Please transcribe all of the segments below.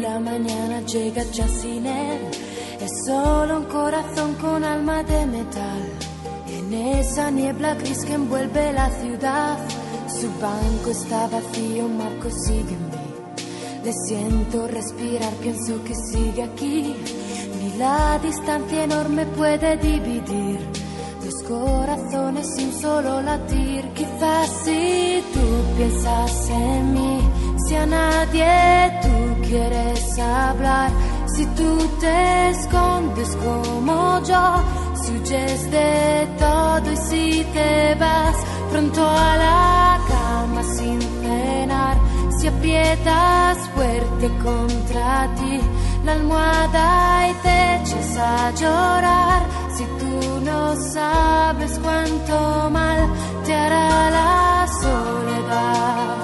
La mañana llega ya sin él. Es solo un corazón con alma de metal. En esa niebla gris que envuelve la ciudad, su banco está vacío, Marco mí. Le siento respirar, pienso que sigue aquí. Ni la distancia enorme puede dividir dos corazones sin solo latir. Quizás si tú piensas en mí, si a nadie tú quieres hablar, si tú te escondes como yo, si huyes de todo y si te vas pronto a la cama sin cenar, si aprietas fuerte contra ti la almohada y te echas a llorar, si tú no sabes cuánto mal te hará la soledad.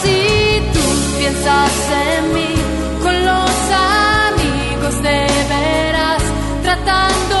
piensas en mí con los amigos de veras, tratando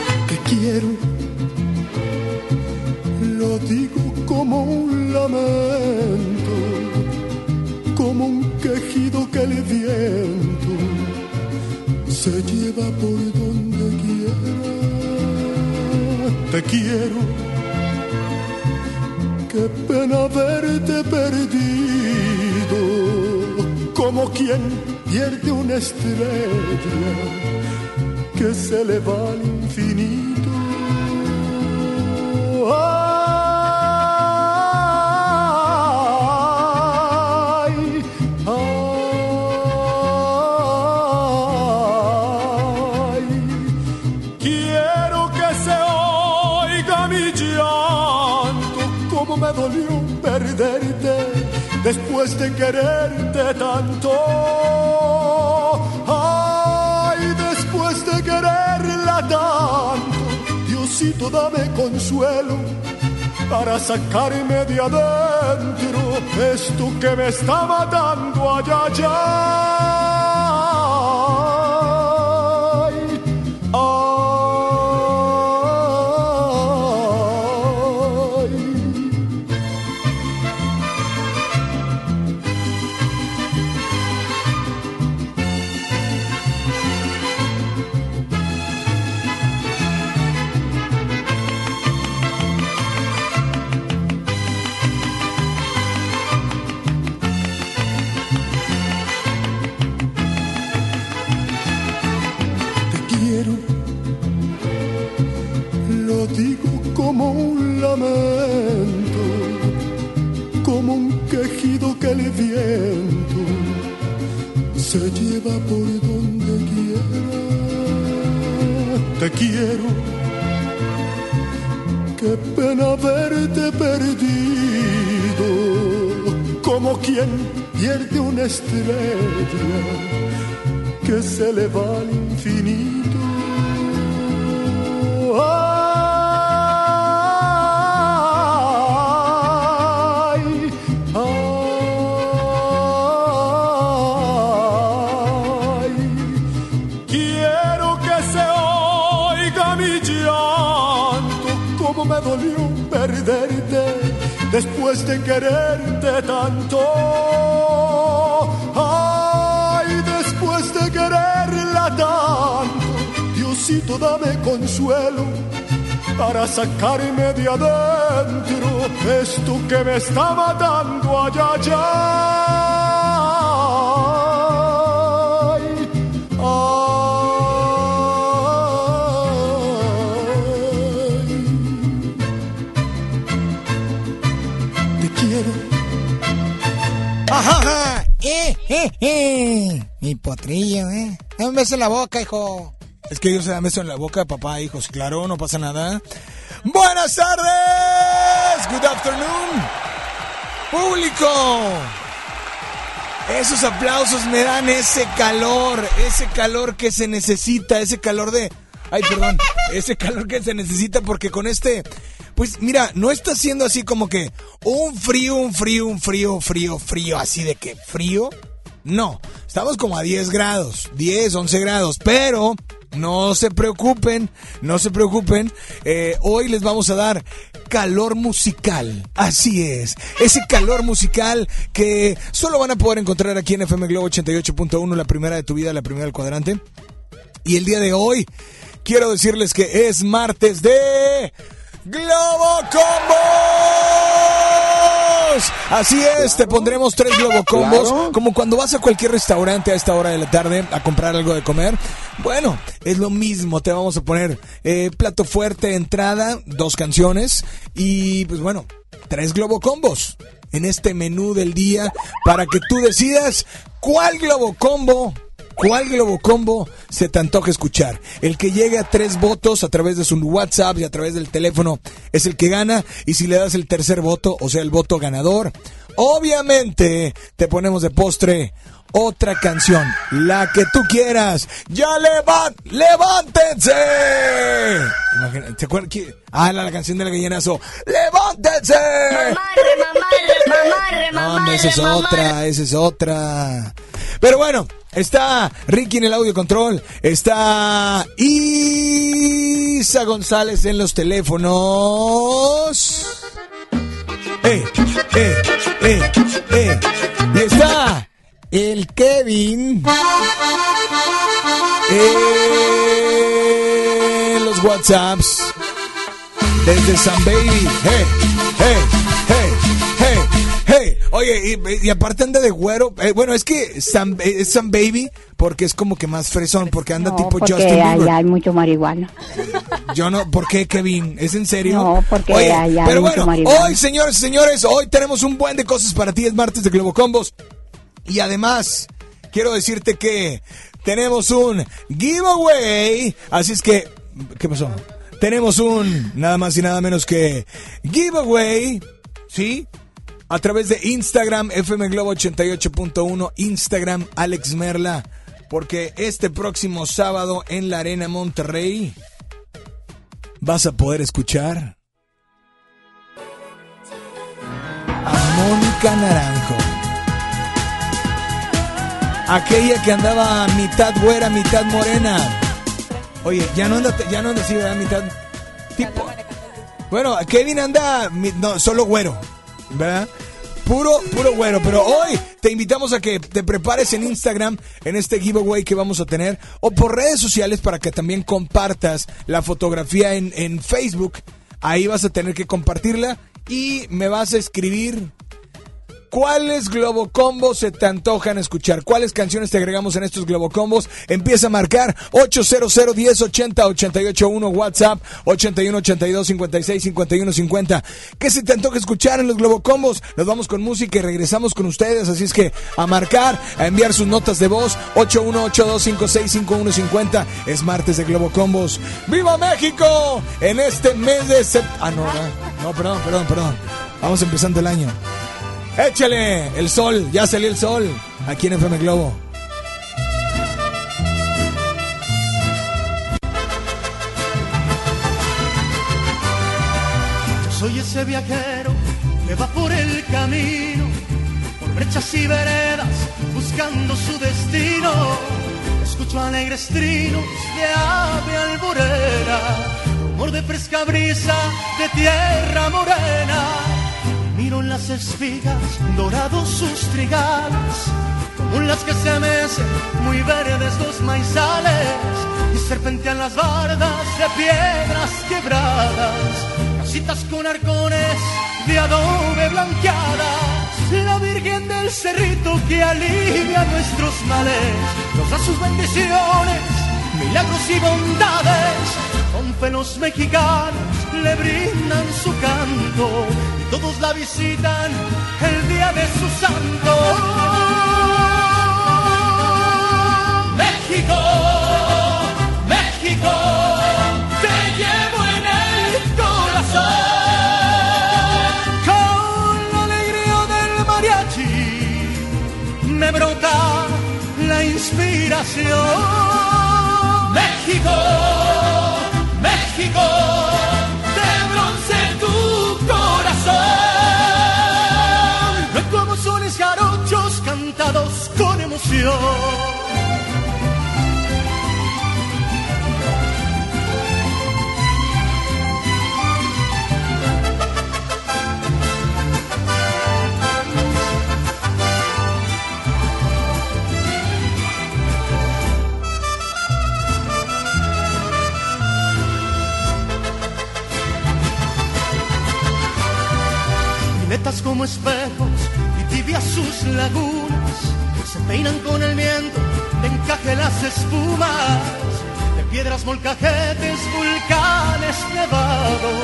sacarme de adentro esto que me está matando allá allá. Sacarme de adentro esto que me está matando allá allá. Mi potrillo, ¿eh? Dame beso en la boca, hijo. Es que ellos se dan beso en la boca, papá, hijos. Claro, no pasa nada. Buenas tardes. Good afternoon. Público. Esos aplausos me dan ese calor, ese calor que se necesita, ese calor de... Ay, perdón, ese calor que se necesita porque con este pues mira, no está siendo así como que un frío, un frío, un frío, frío, frío, así de que frío. No, estamos como a 10 grados, 10, 11 grados, pero no se preocupen, no se preocupen. Eh, hoy les vamos a dar calor musical. Así es, ese calor musical que solo van a poder encontrar aquí en FM Globo 88.1, la primera de tu vida, la primera del cuadrante. Y el día de hoy quiero decirles que es martes de Globo Combos. Así es, te pondremos tres Globo Combos. Como cuando vas a cualquier restaurante a esta hora de la tarde a comprar algo de comer. Bueno, es lo mismo. Te vamos a poner eh, plato fuerte, entrada, dos canciones. Y pues bueno, tres Globo Combos en este menú del día para que tú decidas cuál Globo Combo ¿Cuál Globo Combo se te antoja escuchar? El que llegue a tres votos a través de su WhatsApp y a través del teléfono es el que gana. Y si le das el tercer voto, o sea, el voto ganador, obviamente te ponemos de postre otra canción, la que tú quieras. ¡Ya levan, levántense! Imagínate, ¿te acuerdas? Ah, la, la, canción del gallinazo. ¡Levántense! Mamarre, mamarre, mamarre, no, esa es otra, esa es otra. Pero bueno, está Ricky en el audio control, está Isa González en los teléfonos. ¡Eh, eh, eh, eh! Y está el Kevin en los WhatsApps desde San Baby. ¡Hey, hey, hey, hey, hey! Oye, y, aparte anda de güero. Eh, bueno, es que Sam, es Sam Baby porque es como que más fresón, porque anda tipo porque Justin Bieber. allá hay mucho marihuana. Yo no, ¿por qué, Kevin? ¿Es en serio? No, porque Oye, allá hay pero mucho marihuana. hoy, señores, señores, hoy tenemos un buen de cosas para ti. Es martes de Globo Combos. Y además, quiero decirte que tenemos un giveaway. Así es que, ¿qué pasó? tenemos un nada más y nada menos que giveaway, ¿sí? A través de Instagram, FM Globo 88.1, Instagram, Alex Merla. Porque este próximo sábado en la Arena Monterrey vas a poder escuchar a Mónica Naranjo. Aquella que andaba mitad güera, mitad morena. Oye, ya no anda, ya no anda así, ¿verdad? Mitad tipo. Bueno, Kevin anda, no, solo güero, ¿verdad? Puro, puro güero, pero hoy te invitamos a que te prepares en Instagram en este giveaway que vamos a tener o por redes sociales para que también compartas la fotografía en, en Facebook. Ahí vas a tener que compartirla y me vas a escribir ¿Cuáles Globocombos se te antojan escuchar? ¿Cuáles canciones te agregamos en estos Globocombos? Empieza a marcar 800 10 80 881 WhatsApp 81 82 56 51 50. ¿Qué se te antoja escuchar en los Globocombos? Nos vamos con música y regresamos con ustedes, así es que a marcar, a enviar sus notas de voz 8182 56 51 50. Es martes de Globocombos. ¡Viva México! En este mes de septiembre. Ah, no, no, perdón, perdón, perdón. Vamos empezando el año. Échale el sol, ya salió el sol aquí en FM Globo. Yo soy ese viajero que va por el camino, por brechas y veredas, buscando su destino. Escucho alegres trinos de ave alborera, rumor de fresca brisa de tierra morena. Miro las espigas, dorados sus trigales, como las que se mecen, muy verdes los maizales, y serpentean las bardas de piedras quebradas, casitas con arcones de adobe blanqueadas, la Virgen del Cerrito que alivia nuestros males, nos da sus bendiciones, milagros y bondades, con fe los mexicanos le brindan su canto y todos la visitan el día de su santo. México, México, te llevo en el corazón. Con la alegría del mariachi me brota la inspiración. México, México, de bronce tu corazón. No como sones jarochos cantados con emoción. Violetas como espejos y tibias sus lagunas se peinan con el viento de encaje las espumas de piedras molcajetes, volcanes nevados,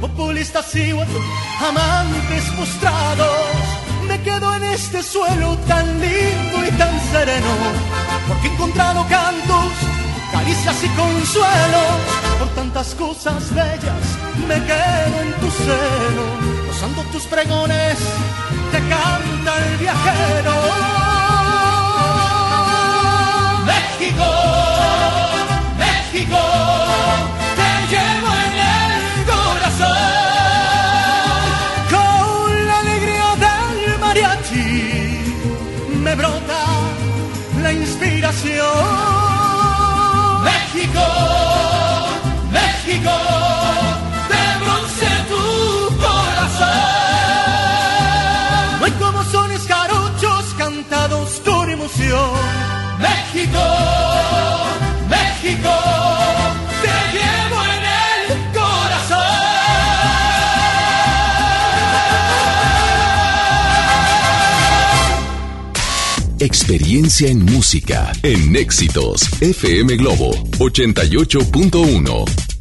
populistas y amantes postrados. Me quedo en este suelo tan lindo y tan sereno, porque he encontrado cantos, caricias y consuelos. Por tantas cosas bellas me quedo en tu seno, gozando tus pregones, te canta el viajero. México, México, te llevo en el corazón. Con la alegría del mariachi me brota la inspiración. México, México, México, te llevo en el corazón. Experiencia en música en Éxitos FM Globo 88.1.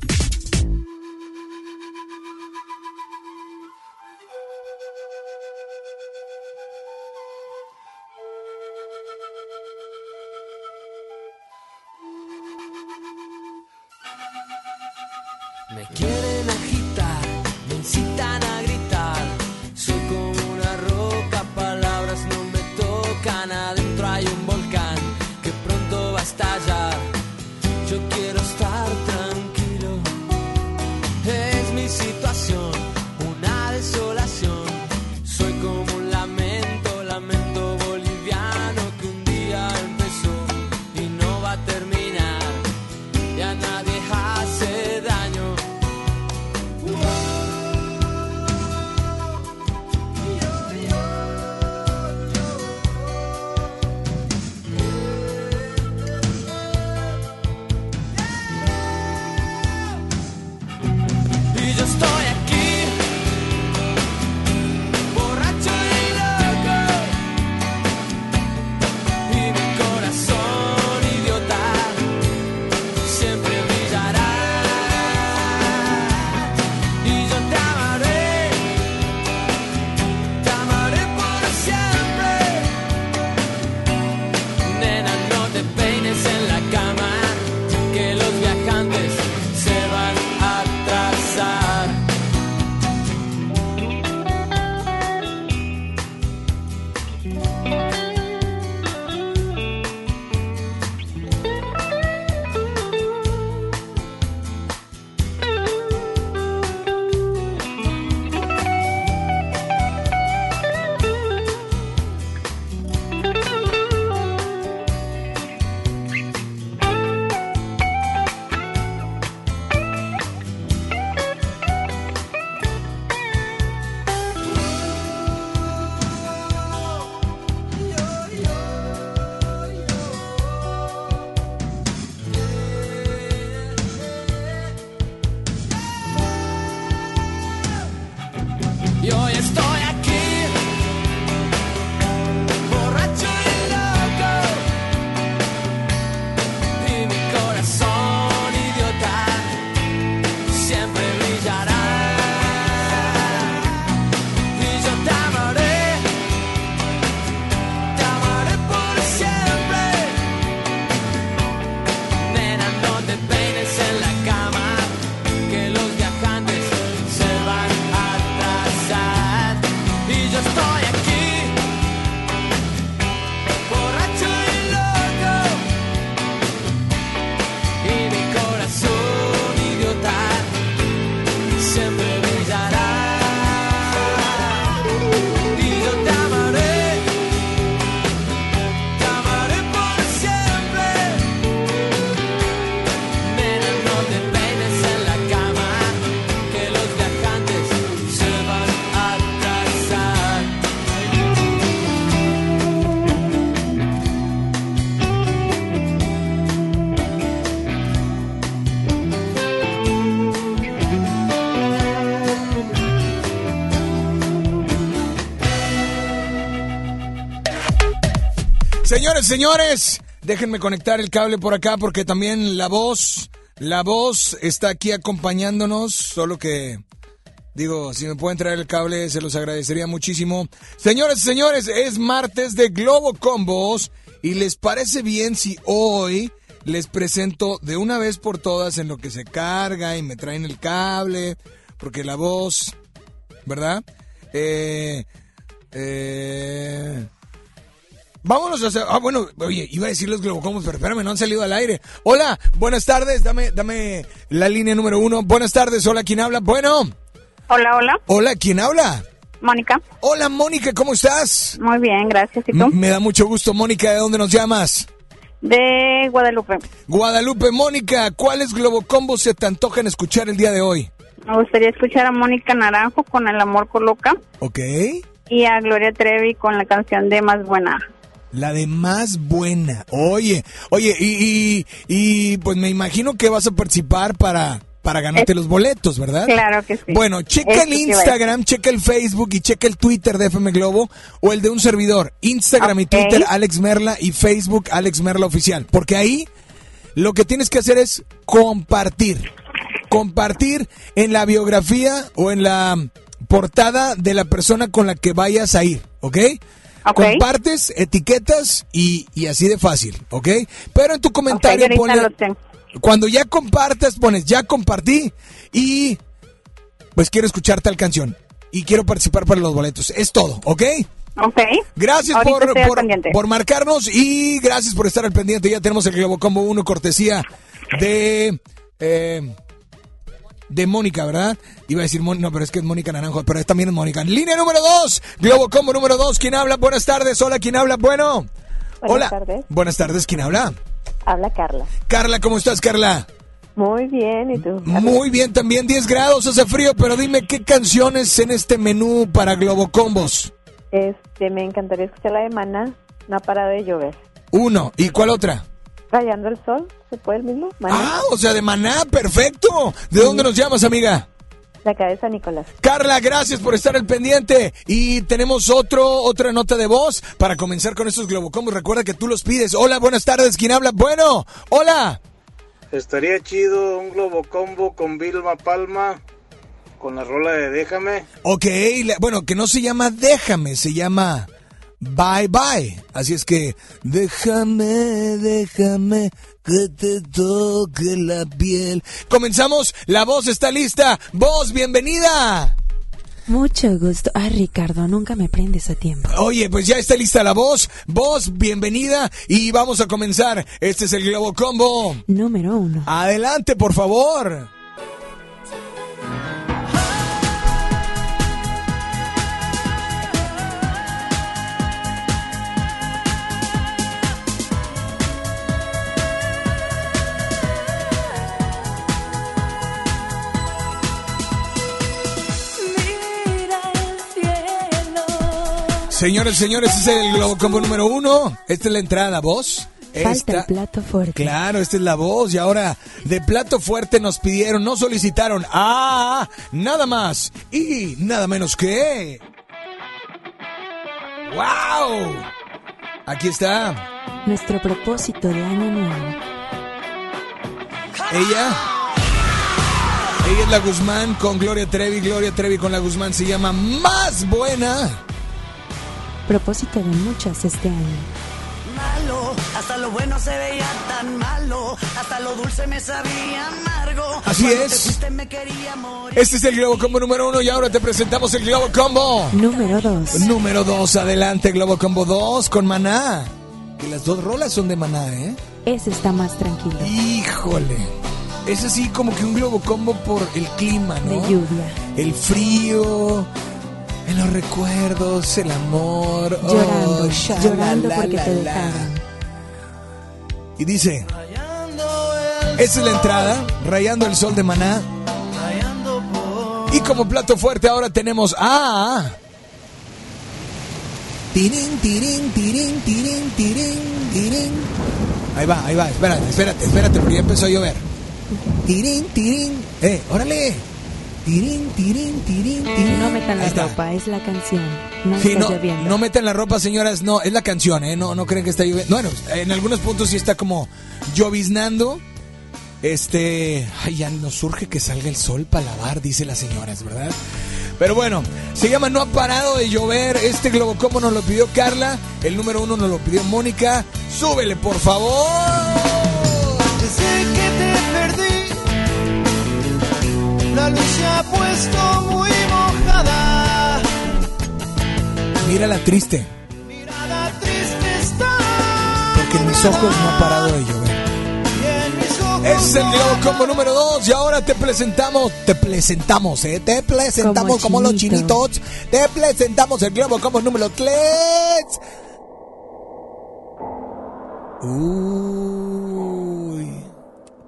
Señores, señores, déjenme conectar el cable por acá porque también la voz, la voz está aquí acompañándonos, solo que digo, si me pueden traer el cable se los agradecería muchísimo. Señores, señores, es martes de Globo Combos y les parece bien si hoy les presento de una vez por todas en lo que se carga y me traen el cable, porque la voz, ¿verdad? Eh, eh, Vámonos a hacer. Ah, bueno, oye, iba a decir los globocomos, pero espérame, no han salido al aire. Hola, buenas tardes, dame, dame la línea número uno. Buenas tardes, hola, ¿quién habla? Bueno. Hola, hola. Hola, ¿quién habla? Mónica. Hola, Mónica, ¿cómo estás? Muy bien, gracias. ¿Y tú? Me da mucho gusto, Mónica, ¿de dónde nos llamas? De Guadalupe. Guadalupe, Mónica, ¿cuáles globocombos se te antojan escuchar el día de hoy? Me gustaría escuchar a Mónica Naranjo con El amor coloca ¿Ok? y a Gloria Trevi con la canción de Más Buena. La de más buena. Oye, oye, y, y, y, pues me imagino que vas a participar para, para ganarte Es- los boletos, ¿verdad? Claro que sí. Bueno, checa el Instagram, checa el Facebook y checa el Twitter de FM Globo o el de un servidor. Instagram y. Twitter Alex Merla y Facebook Alex Merla Oficial. Porque ahí lo que tienes que hacer es compartir. Compartir en la biografía o en la portada de la persona con la que vayas a ir, ¿ok? Compartes, etiquetas y, y así de fácil, ¿ok? Pero en tu comentario Ok, ahorita ponle- lo tengo. cuando ya compartas, pones ya compartí y pues quiero escuchar tal canción y quiero participar para los boletos. Es todo, ¿ok? Ok. Gracias por, por marcarnos y gracias por estar al pendiente. Ya tenemos el Globo Combo 1 cortesía de... eh, de Mónica, ¿verdad? Iba a decir Mónica, no, pero es que es Mónica Naranjo, pero es también Mónica. Línea número 2, Globo Combo número 2, ¿quién habla? Buenas tardes, hola, ¿quién habla? Bueno. Buenas hola. tardes. Buenas tardes, ¿quién habla? Habla Carla. Carla, ¿cómo estás, Carla? Muy bien, ¿y tú? Muy bien, también 10 grados, hace frío, pero dime qué canciones en este menú para Globo Combos. Este, me encantaría escuchar la de Maná. No ha parado de llover. Uno, ¿y cuál otra? Rayando el sol, ¿se puede el mismo? Maná. Ah, o sea, de Maná, perfecto. ¿De dónde nos llamas, amiga? La cabeza Nicolás. Carla, gracias por estar al pendiente. Y tenemos otro, otra nota de voz para comenzar con estos Globocombos. Recuerda que tú los pides. Hola, buenas tardes. ¿Quién habla? Bueno, hola. Estaría chido un globo combo con Vilma Palma con la rola de Déjame. Ok, la- bueno, que no se llama Déjame, se llama Bye Bye. Así es que déjame, déjame que te toque la piel. Comenzamos, la voz está lista. Voz, bienvenida. Mucho gusto. Ah, Ricardo, nunca me prendes a tiempo. Oye, pues ya está lista la voz. Voz, bienvenida y vamos a comenzar. Este es el Globo Combo. Número uno. Adelante, por favor. Señores, señores, este es el Globo Combo número uno. Esta es la entrada, voz. Falta Esta- el plato fuerte. Claro, esta es la voz y ahora de plato fuerte nos pidieron, nos solicitaron, ah, nada más y nada menos que... ¡Wow! Aquí está Nuestro propósito de año nuevo. ella. Ella es la Guzmán con Gloria Trevi, Gloria Trevi con la Guzmán se llama Más Buena. Propósito de muchas este año. malo, hasta lo bueno se veía tan malo, hasta lo dulce me sabía amargo. Así Cuando es. te fuiste me quería morir. Este es el Globo Combo número uno y ahora te presentamos el Globo Combo. Número dos. Número 2, adelante, Globo Combo 2 con Maná. Y las dos rolas son de Maná, ¿eh? Ese está más tranquilo. Híjole. Es así como que un Globo Combo por el clima, ¿no? De lluvia. El frío, en los recuerdos, el amor. oh, Llorando. llorando la, porque la, te dejaron. Y dice, esta es la entrada, rayando el sol de Maná. Y como plato fuerte ahora tenemos a... Tirín, tirín, tirín, tirín, tirín, tirín. Ahí va, ahí va, espérate, espérate, espérate, porque ya empezó a llover. Tirín, tirín. Eh, órale. Tirín, tirín, tirín, tirín. No metan la ropa, es la canción. No Sí, está no, lloviendo. no metan la ropa, señoras. No, es la canción, ¿eh? No, no creen que está lloviendo. Bueno, en algunos puntos sí está como lloviznando. Este. Ay, ya nos surge que salga el sol para lavar, dice las señoras, ¿verdad? Pero bueno, se llama No ha parado de llover. Este Globo Combo nos lo pidió Carla. El número uno nos lo pidió Mónica. Súbele, por favor. La luz se ha puesto muy mojada. Mírala triste, Mirada triste está. porque en mis ojos no ha parado de llover. Y en mis ojos Es el Globo Combo número 2 y ahora te presentamos, te presentamos, ¿eh? Te presentamos como, Como los chinito. chinitos. Te presentamos el Globo Combo número 3. Uy.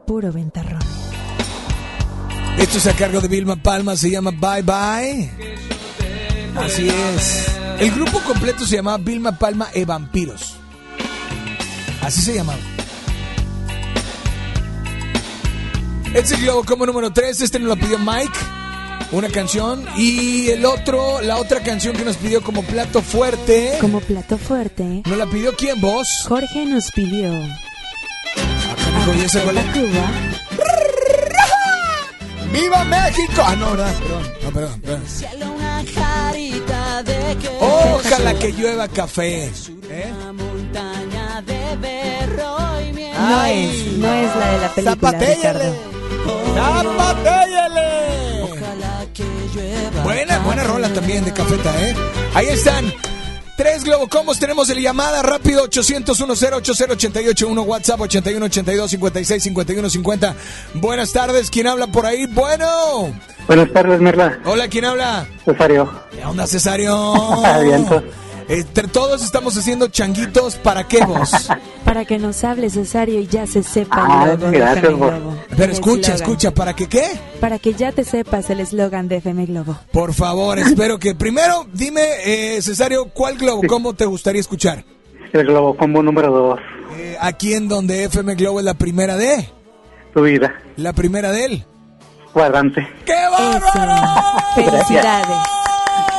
Puro ventarrón. Esto es a cargo de Vilma Palma, se llama Bye Bye. Así es. El grupo completo se llamaba Vilma Palma e Vampiros. Así se llamaba. Este Globo Combo número 3. Este nos lo pidió Mike. Una canción. Y el otro, la otra canción que nos pidió como plato fuerte. Como plato fuerte, ¿Nos la pidió quién, vos? Jorge nos pidió Dijo, ¿y ese cuál es? Cuba. ¡Viva México! Ah, no, no, perdón, no, perdón, perdón. Ojalá que llueva café. ¿Eh? No es, no es la de la película. ¡Zapatellele! ¡Zapatellele! Buena, buena rola también de cafeta, ¿eh? Ahí están. Tres Globocombos, tenemos el llamada rápido 800 1080881 WhatsApp 81 82 56 51 50. Buenas tardes, ¿quién habla por ahí? Bueno. Buenas tardes, Merla. Hola, ¿quién habla? Cesario. ¿Qué onda, Cesario? Vientos. Entre todos estamos haciendo changuitos, ¿para qué vos? Para que nos hable Cesario y ya se sepa Ah, el logo gracias, vos. Globo. Pero El escucha, eslogan. escucha, ¿para qué qué? Para que ya te sepas el eslogan de FM Globo. Por favor, espero que primero dime, eh, Cesario, ¿cuál Globocombo te gustaría escuchar? El Globocombo número 2. Eh, aquí en donde FM Globo es la primera de, Tu vida. la primera de él. Cuadrante. ¡Qué bárbaro! Felicidades.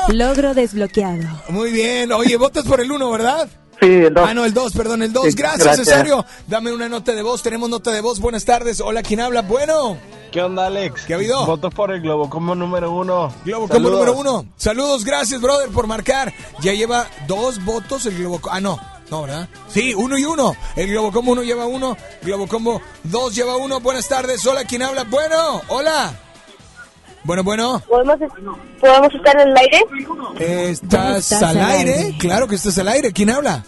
Logro desbloqueado. Muy bien, oye, votas por el uno, ¿verdad? Sí, el 2. Ah, no, el 2, perdón, el 2. Sí, gracias, gracias. Cesario. Dame una nota de voz, tenemos nota de voz. Buenas tardes. Hola, ¿quién habla? Bueno. ¿Qué onda, Alex? ¿Qué ha habido? Voto por el Globocombo número uno. Globo Saludos. Combo número uno. Saludos, gracias, brother, por marcar. Ya lleva dos votos el Globo Ah, no. No, ¿verdad? Sí, uno y uno. El Globocombo uno lleva uno. Globocombo dos lleva uno. Buenas tardes. Hola, ¿quién habla? Bueno, hola. Bueno, bueno. ¿Podemos, ¿Podemos estar en el aire? ¿Estás, Estás al al aire? aire. Claro que estás al aire. ¿Quién habla?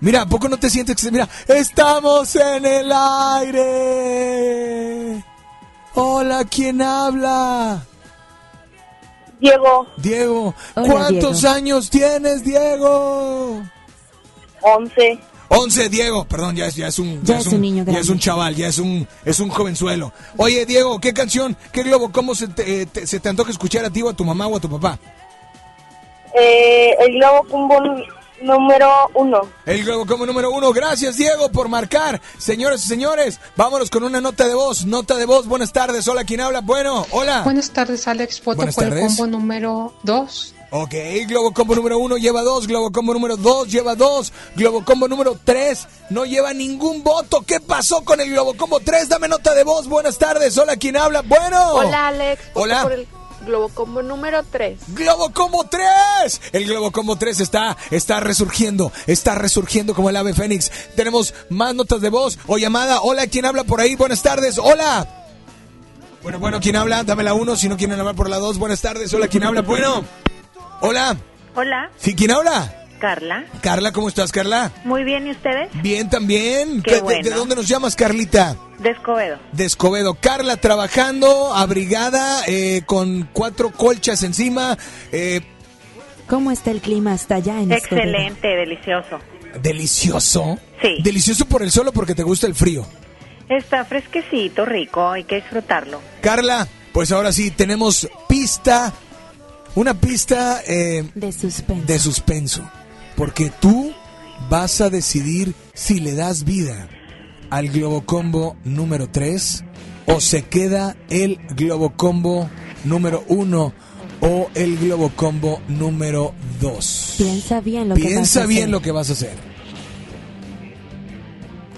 Mira, ¿a poco no te sientes que se... Mira, estamos en el aire. Hola, ¿quién habla? Diego, Diego. Hola, ¿Cuántos Diego. años tienes, Diego? 11. 11, Diego. Perdón, ya es, ya es un... Ya es un niño Ya es un chaval, ya es un, es un jovenzuelo. Oye, Diego, ¿qué canción, qué globo, cómo se te, eh, te- se te antoja escuchar a ti o a tu mamá o a tu papá? Eh, el Globo Combo número 1. El Globo como número uno. Gracias, Diego, por marcar. Señores y señores, vámonos con una nota de voz. Nota de voz, buenas tardes. Hola, ¿quién habla? Bueno, hola. Buenas tardes, Alex. Voto Buenas por el combo número 2. Ok, Globo Combo número uno lleva dos, Globo Combo número dos lleva dos, Globo Combo número tres no lleva ningún voto. ¿Qué pasó con el Globo Combo 3? Dame nota de voz. Buenas tardes. Hola, ¿quién habla? Bueno. Hola Alex, Hola. por el Globocombo número 3. Globo Combo 3. El Globo Combo 3 está, está resurgiendo, está resurgiendo como el ave fénix. Tenemos más notas de voz o llamada. Hola, ¿quién habla por ahí? Buenas tardes. Hola. Bueno, bueno, ¿quién habla? Dame la 1, si no quieren hablar por la 2. Buenas tardes. Hola, ¿quién habla? Bueno. Hola. Hola, ¿Sí, quién habla? Carla. Carla, ¿cómo estás, Carla? Muy bien, ¿y ustedes? Bien, también. Qué ¿De- de- bueno. ¿De dónde nos llamas, Carlita? De Escobedo. de Escobedo. Carla trabajando, abrigada, eh, con cuatro colchas encima. eh, ¿Cómo está el clima hasta allá en Escobedo? Excelente, delicioso. delicioso. Sí. Delicioso por el sol o porque te gusta el frío. Está fresquecito, rico, hay que disfrutarlo. Carla, pues ahora sí, tenemos pista, una pista eh, De suspenso. de suspenso. Porque tú vas a decidir si le das vida al Globocombo número 3 o se queda el Globocombo número 1 o el Globocombo número 2. Piensa bien lo que vas a Piensa hacer. bien lo que vas a hacer.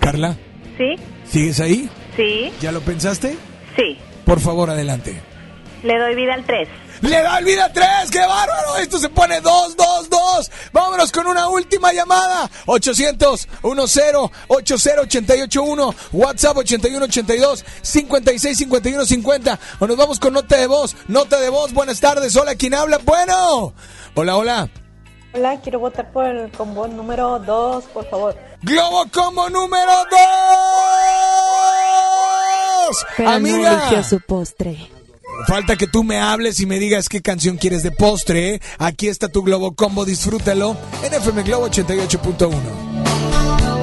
Carla, ¿Sí? ¿sigues ahí? Sí, ¿Ya lo pensaste? sí. Por favor, adelante. Le doy vida al 3. ¡Le da el vida 3! ¡Qué bárbaro! Esto se pone 2, 2, 2. Vámonos con una última llamada. 800 10 80881 WhatsApp 8182 56 51 50. O nos vamos con nota de voz. Nota de voz. Buenas tardes. Hola, ¿quién habla? Bueno. Hola, hola. Hola, quiero votar por el combo número 2, por favor. Globo como número 2. Pero no Amiga. eligió su postre. Falta que tú me hables y me digas qué canción quieres de postre. Aquí está tu Globo Combo, disfrútalo en FM Globo 88.1.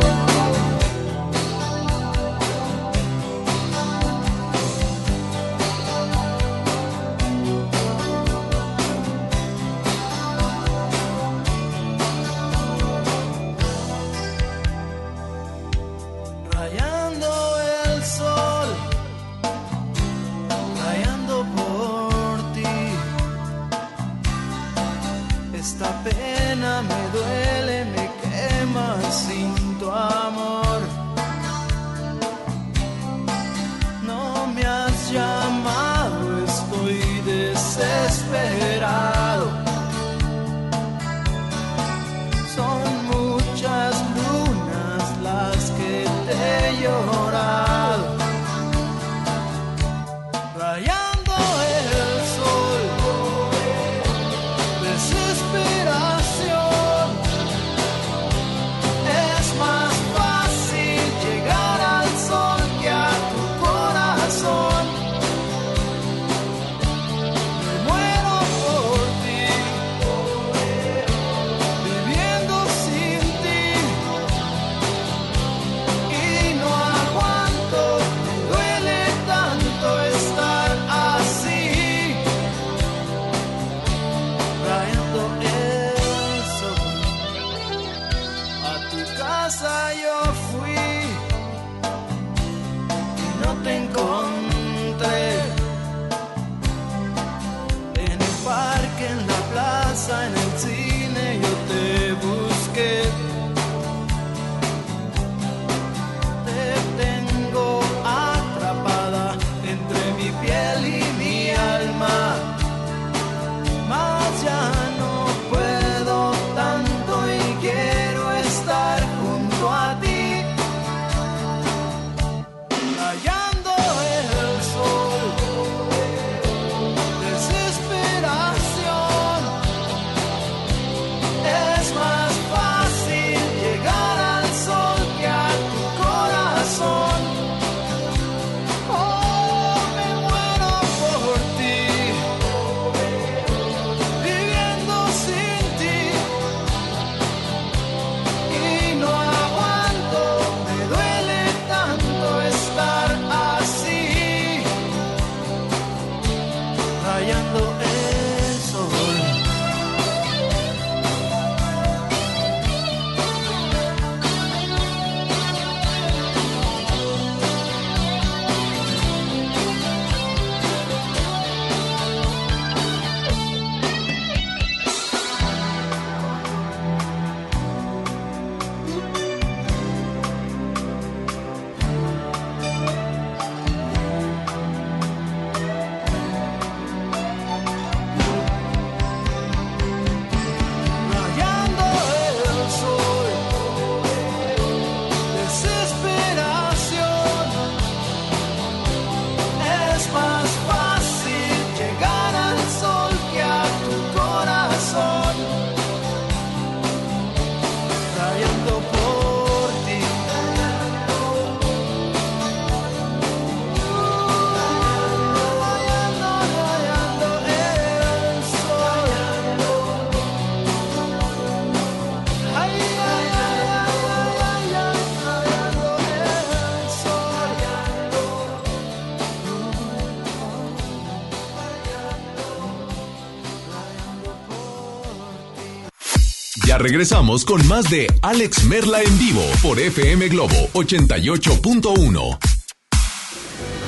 regresamos con más de Alex Merla en vivo por FM Globo 88.1.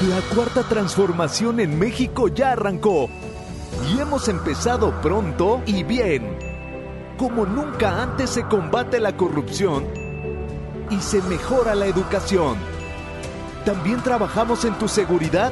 La cuarta transformación en México ya arrancó y hemos empezado pronto y bien. Como nunca antes se combate la corrupción y se mejora la educación. También trabajamos en tu seguridad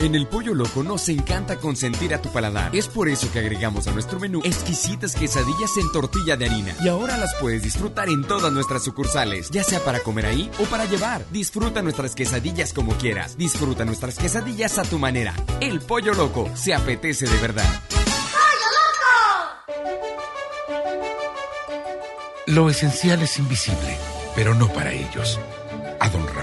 En el Pollo Loco nos encanta consentir a tu paladar. Es por eso que agregamos a nuestro menú exquisitas quesadillas en tortilla de harina. Y ahora las puedes disfrutar en todas nuestras sucursales, ya sea para comer ahí o para llevar. Disfruta nuestras quesadillas como quieras. Disfruta nuestras quesadillas a tu manera. El Pollo Loco se apetece de verdad. Lo esencial es invisible, pero no para ellos.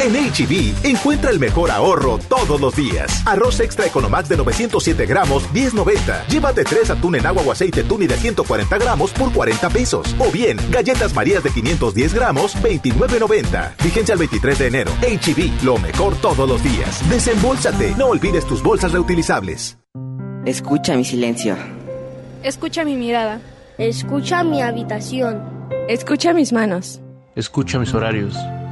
En HB, encuentra el mejor ahorro todos los días. Arroz extra Economax de 907 gramos, 10.90. Llévate 3 atún en agua o aceite tuni de 140 gramos por 40 pesos. O bien, galletas marías de 510 gramos, 29.90. Vigencia el 23 de enero. HB, lo mejor todos los días. Desembolsate. No olvides tus bolsas reutilizables. Escucha mi silencio. Escucha mi mirada. Escucha mi habitación. Escucha mis manos. Escucha mis horarios.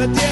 the day.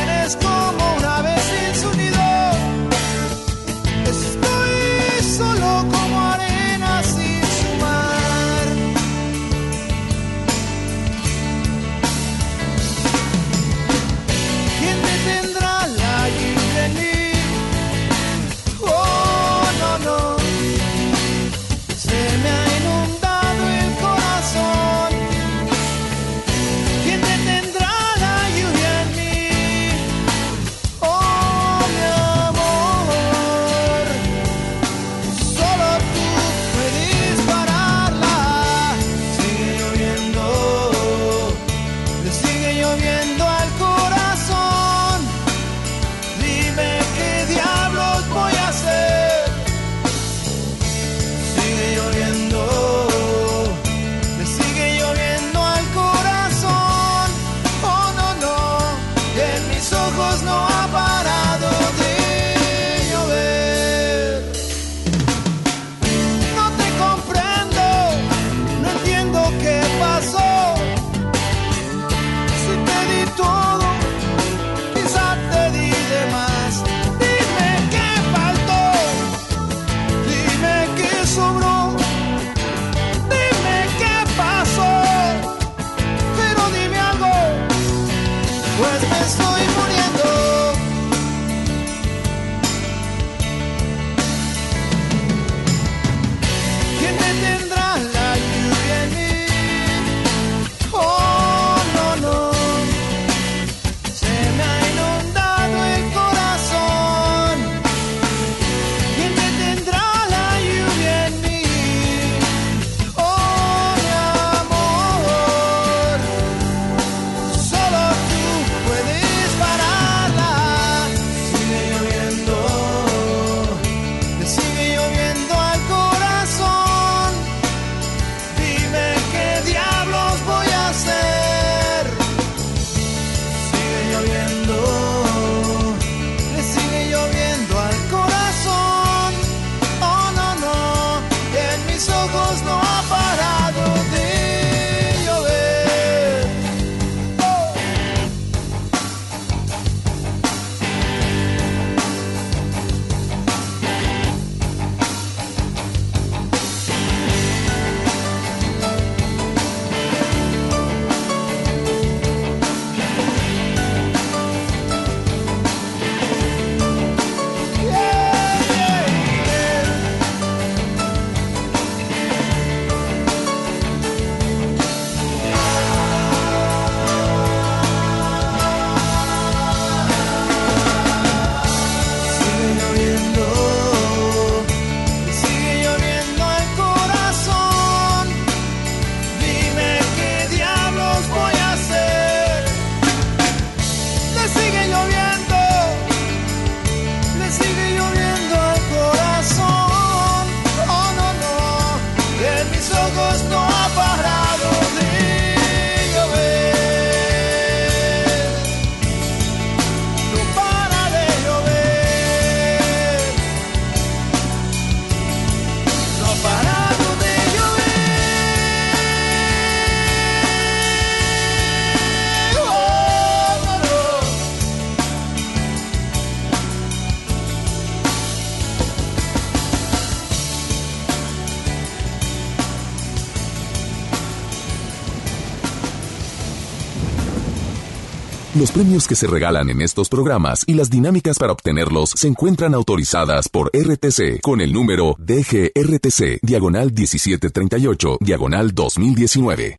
Los premios que se regalan en estos programas y las dinámicas para obtenerlos se encuentran autorizadas por RTC con el número DGRTC, diagonal 1738, diagonal 2019.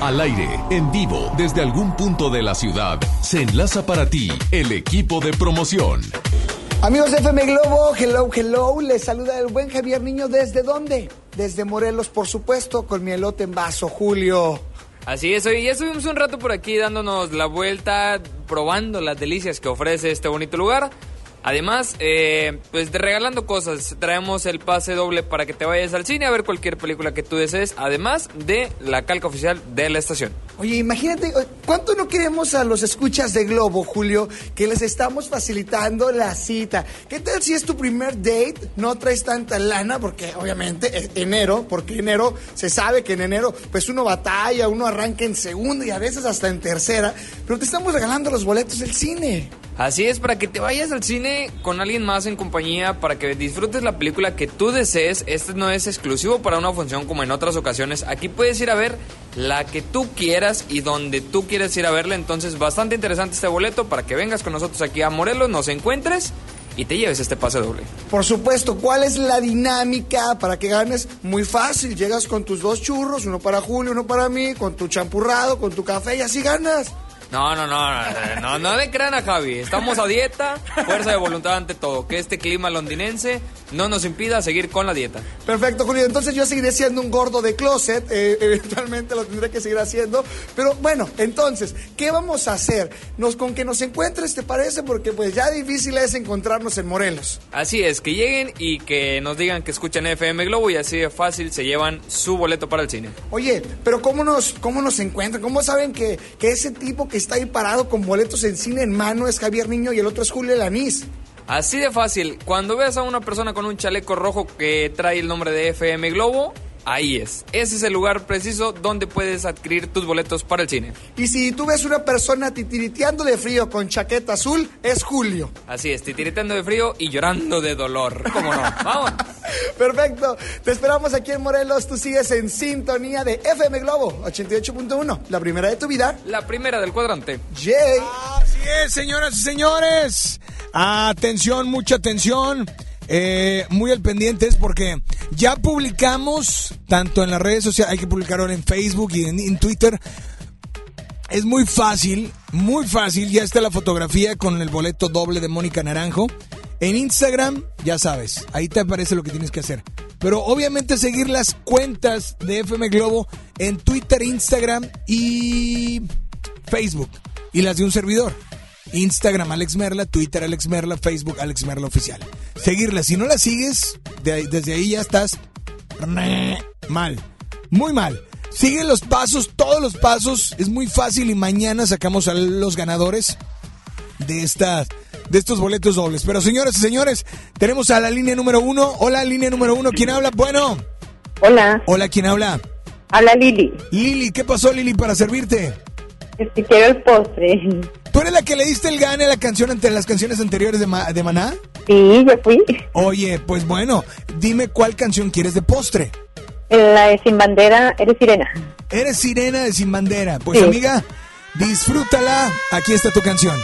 Al aire, en vivo, desde algún punto de la ciudad, se enlaza para ti el equipo de promoción. Amigos de FM Globo, hello, hello. Les saluda el buen Javier Niño. ¿Desde dónde? Desde Morelos, por supuesto, con mi elote en vaso, Julio. Así es, hoy ya estuvimos un rato por aquí dándonos la vuelta, probando las delicias que ofrece este bonito lugar. Además, eh, pues regalando cosas, traemos el pase doble para que te vayas al cine a ver cualquier película que tú desees, además de la calca oficial de la estación. Oye, imagínate, ¿cuánto no queremos a los escuchas de Globo, Julio, que les estamos facilitando la cita? ¿Qué tal si es tu primer date? No traes tanta lana, porque obviamente es enero, porque enero se sabe que en enero pues uno batalla, uno arranca en segunda y a veces hasta en tercera, pero te estamos regalando los boletos del cine. Así es, para que te vayas al cine con alguien más en compañía, para que disfrutes la película que tú desees. Este no es exclusivo para una función como en otras ocasiones. Aquí puedes ir a ver la que tú quieras y donde tú quieras ir a verla. Entonces, bastante interesante este boleto para que vengas con nosotros aquí a Morelos, nos encuentres y te lleves este pase doble. Por supuesto, ¿cuál es la dinámica para que ganes? Muy fácil, llegas con tus dos churros, uno para Julio, uno para mí, con tu champurrado, con tu café y así ganas. No, no, no, no, no, no le crean a Javi. Estamos a dieta, fuerza de voluntad ante todo. Que este clima londinense no nos impida seguir con la dieta. Perfecto, Julio. Entonces yo seguiré siendo un gordo de closet. Eh, eventualmente lo tendré que seguir haciendo. Pero bueno, entonces, ¿qué vamos a hacer? Nos, con que nos encuentres, ¿te parece? Porque pues ya difícil es encontrarnos en Morelos. Así es, que lleguen y que nos digan que escuchan FM Globo y así de fácil se llevan su boleto para el cine. Oye, pero ¿cómo nos, cómo nos encuentran? ¿Cómo saben que, que ese tipo que está ahí parado con boletos en cine en mano es Javier Niño y el otro es Julio Lanís. Así de fácil. Cuando veas a una persona con un chaleco rojo que trae el nombre de FM Globo, Ahí es. Ese es el lugar preciso donde puedes adquirir tus boletos para el cine. Y si tú ves una persona titiriteando de frío con chaqueta azul, es Julio. Así es, titiriteando de frío y llorando de dolor. ¿Cómo no? Vamos. Perfecto. Te esperamos aquí en Morelos. Tú sigues en sintonía de FM Globo 88.1. La primera de tu vida. La primera del cuadrante. Jay. Así es, señoras y señores. Atención, mucha atención. Eh, muy al pendientes porque ya publicamos, tanto en las redes sociales, hay que publicar ahora en Facebook y en, Twitter. Es muy fácil, muy fácil. Ya está la fotografía con el boleto doble de Mónica Naranjo. En Instagram, ya sabes, ahí te aparece lo que tienes que hacer. Pero obviamente seguir las cuentas de FM Globo en Twitter, Instagram y Facebook. Y las de un servidor. Instagram Alex Merla, Twitter Alex Merla, Facebook Alex Merla Oficial. Seguirla. Si no la sigues, desde ahí ya estás mal. Muy mal. Sigue los pasos, todos los pasos. Es muy fácil y mañana sacamos a los ganadores de estas de estos boletos dobles. Pero señoras y señores, tenemos a la línea número uno. Hola, línea número uno. ¿Quién habla? Bueno. Hola. Hola, ¿quién habla? Habla Lili. Lili, ¿qué pasó Lili para servirte? Quiero el postre. ¿Tú eres la que le diste el gane a la canción ante las canciones anteriores de, de Maná? Sí, yo fui. Oye, pues bueno, dime cuál canción quieres de postre. La de Sin Bandera, Eres Sirena. Eres Sirena de Sin Bandera. Pues amiga, disfrútala. Aquí está tu canción.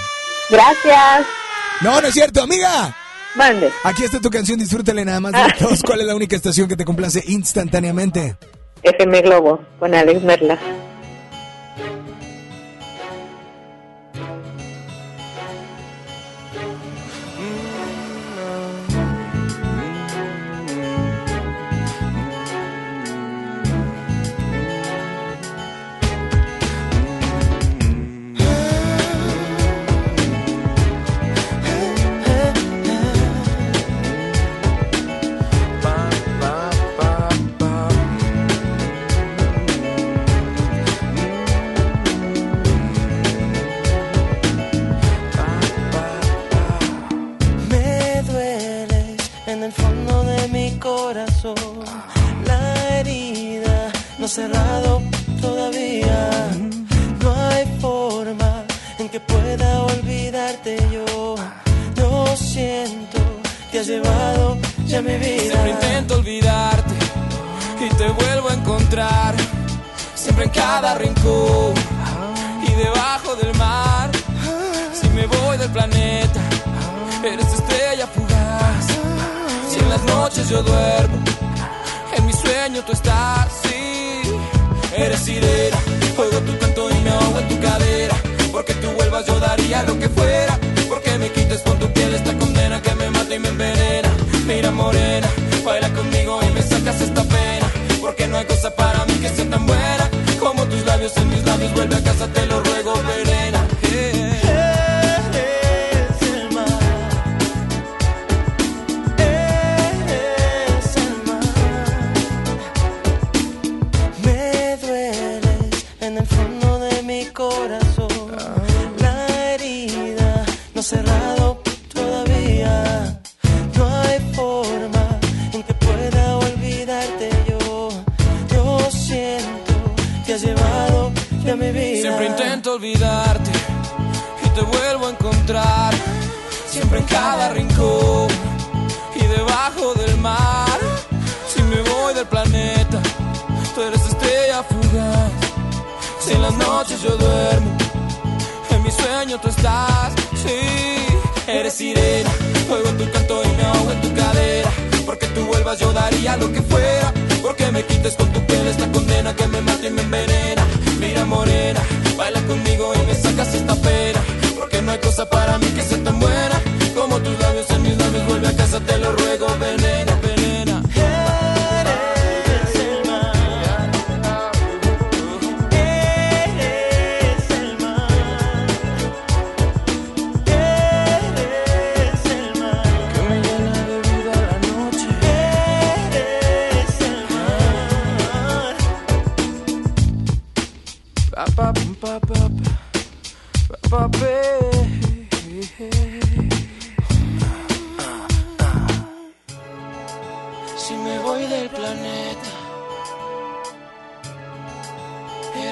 Gracias. No, no es cierto, amiga. Mande. Aquí está tu canción, disfrútala nada más. Ah. ¿Cuál es la única estación que te complace instantáneamente? FM Globo, con Alex Merla.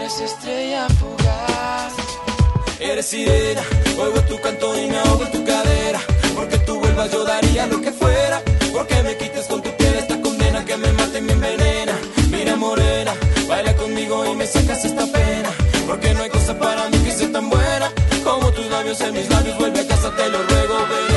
Eres estrella fugaz. Eres sirena, oigo tu canto y me ahogo en tu cadera. Porque tú vuelvas yo daría lo que fuera. Porque me quites con tu piel esta condena que me mata y me envenena. Mira morena, baila conmigo y me sacas esta pena. Porque no hay cosa para mí que sea tan buena como tus labios en mis labios. Vuelve a casa, te lo ruego, venena,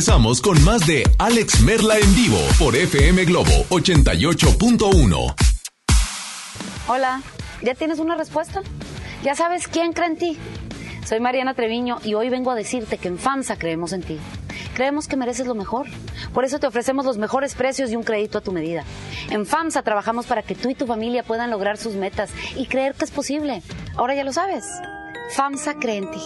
regresamos con más de Alex Merla en vivo por FM Globo 88.1. Hola, ¿ya tienes una respuesta? ¿Ya sabes quién cree en ti? Soy Mariana Treviño y hoy vengo a decirte que en FAMSA creemos en ti. Creemos que mereces lo mejor. Por eso te ofrecemos los mejores precios y un crédito a tu medida. En FAMSA trabajamos para que tú y tu familia puedan lograr sus metas y creer que es posible. Ahora ya lo sabes. FAMSA cree en ti.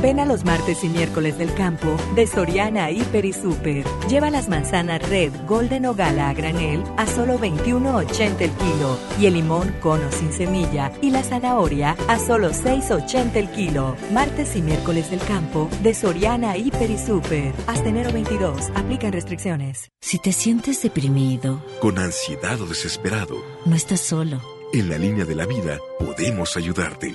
Ven a los martes y miércoles del campo de Soriana Hiper y Super. Lleva las manzanas Red, Golden o Gala a granel a solo 21.80 el kilo y el limón cono sin semilla y la zanahoria a solo 6.80 el kilo. Martes y miércoles del campo de Soriana Hiper y Super. Hasta enero 22. Aplican restricciones. Si te sientes deprimido, Con ansiedad o desesperado, no estás solo. en la línea de la vida podemos ayudarte.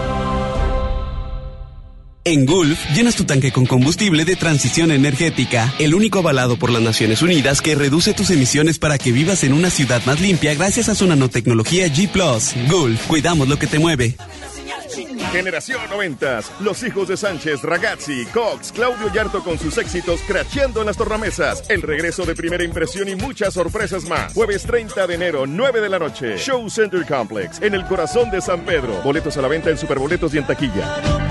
En Gulf, llenas tu tanque con combustible de transición energética, el único avalado por las Naciones Unidas que reduce tus emisiones para que vivas en una ciudad más limpia gracias a su nanotecnología G ⁇ Gulf, cuidamos lo que te mueve. Generación 90. Los hijos de Sánchez, Ragazzi, Cox, Claudio Yarto con sus éxitos cracheando en las tornamesas. El regreso de primera impresión y muchas sorpresas más. Jueves 30 de enero, 9 de la noche. Show Center Complex, en el corazón de San Pedro. Boletos a la venta en Superboletos y en taquilla.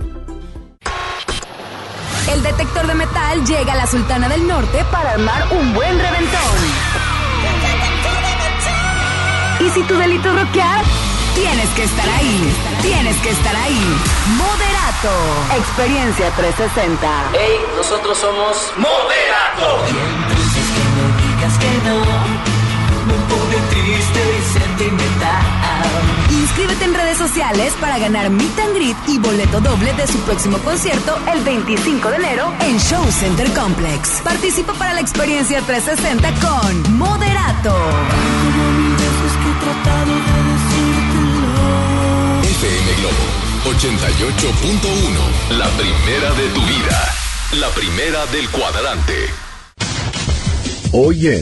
El detector de metal llega a la Sultana del Norte para armar un buen reventón. Y si tu delito es rockear, tienes que estar ahí. Tienes que estar ahí. Moderato. Experiencia 360. Hey, nosotros somos Moderato. Triste y sentimental. Inscríbete en redes sociales para ganar Meet and Greet y boleto doble de su próximo concierto el 25 de enero en Show Center Complex. Participa para la experiencia 360 con Moderato. FM Globo 88.1. La primera de tu vida. La primera del cuadrante. Hoy en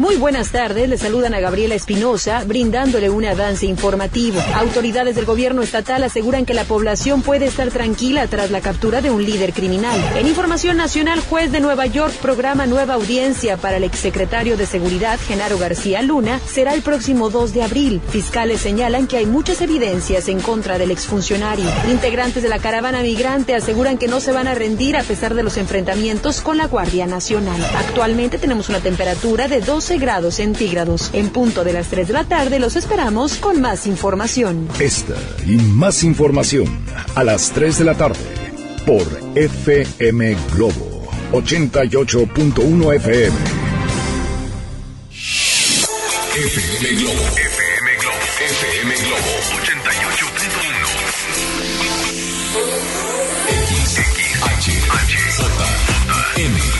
Muy buenas tardes, le saludan a Gabriela Espinosa, brindándole un avance informativo. Autoridades del gobierno estatal aseguran que la población puede estar tranquila tras la captura de un líder criminal. En información nacional, juez de Nueva York programa nueva audiencia para el exsecretario de Seguridad, Genaro García Luna, será el próximo 2 de abril. Fiscales señalan que hay muchas evidencias en contra del exfuncionario. Integrantes de la caravana migrante aseguran que no se van a rendir a pesar de los enfrentamientos con la Guardia Nacional. Actualmente tenemos una temperatura de 12 grados centígrados. En punto de las 3 de la tarde los esperamos con más información. Esta y más información a las 3 de la tarde por FM Globo 88.1 FM. FM Globo. FM Globo. FM Globo 88.1. X.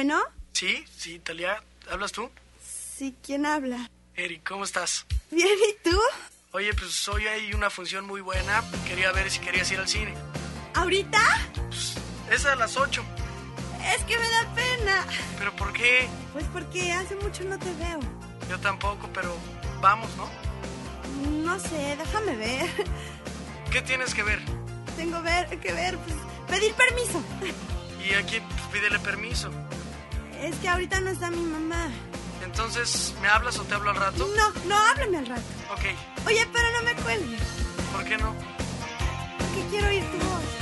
Bueno, Sí, sí, Talia, ¿hablas tú? sí, ¿quién habla? Eric, ¿cómo estás? Bien, ¿y tú? Oye, pues hoy hay una función muy buena. Quería ver si querías ir al cine. ¿Ahorita? Es a las 8. Es que me da pena. ¿Pero por qué? Pues porque hace mucho no te veo. Yo tampoco, pero vamos, ¿no? No sé, déjame ver. ¿Qué tienes que ver? Tengo ver, que ver, pues, pedir permiso. Y aquí pues, pídele permiso. Es que ahorita no está mi mamá. Entonces, ¿me hablas o te hablo al rato? No, no, háblame al rato. Ok. Oye, pero no me cuelgue. ¿Por qué no? Porque quiero oír tu voz.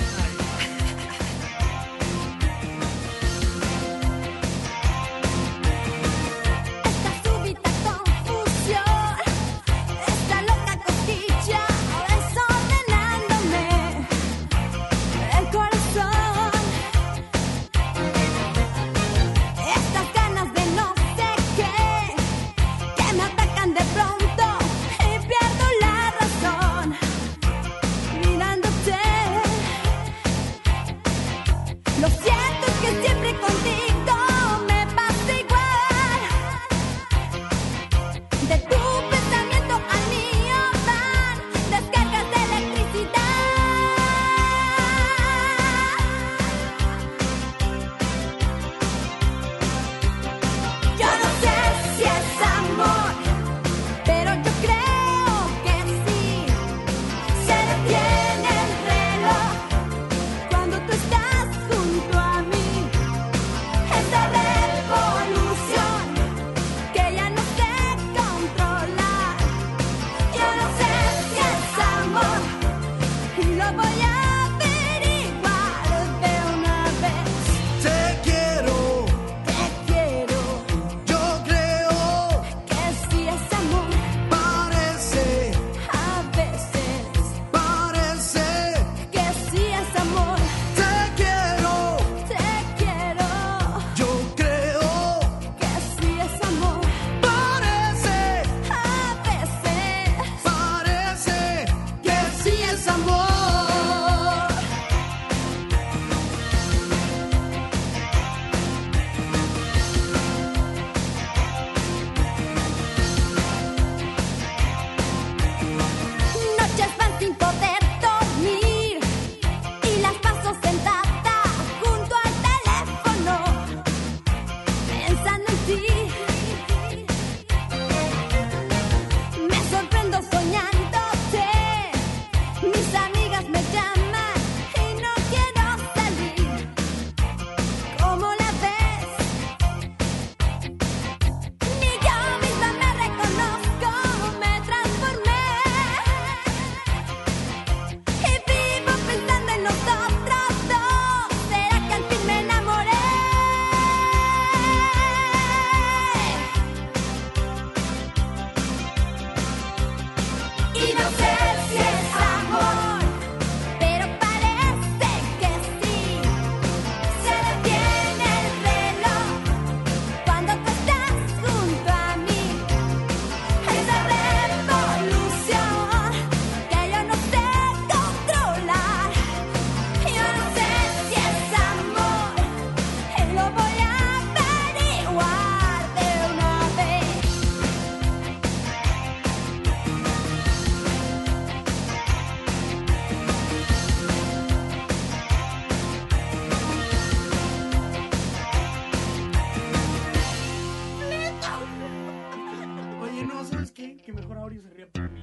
Que mejor Aureo se ría por mí.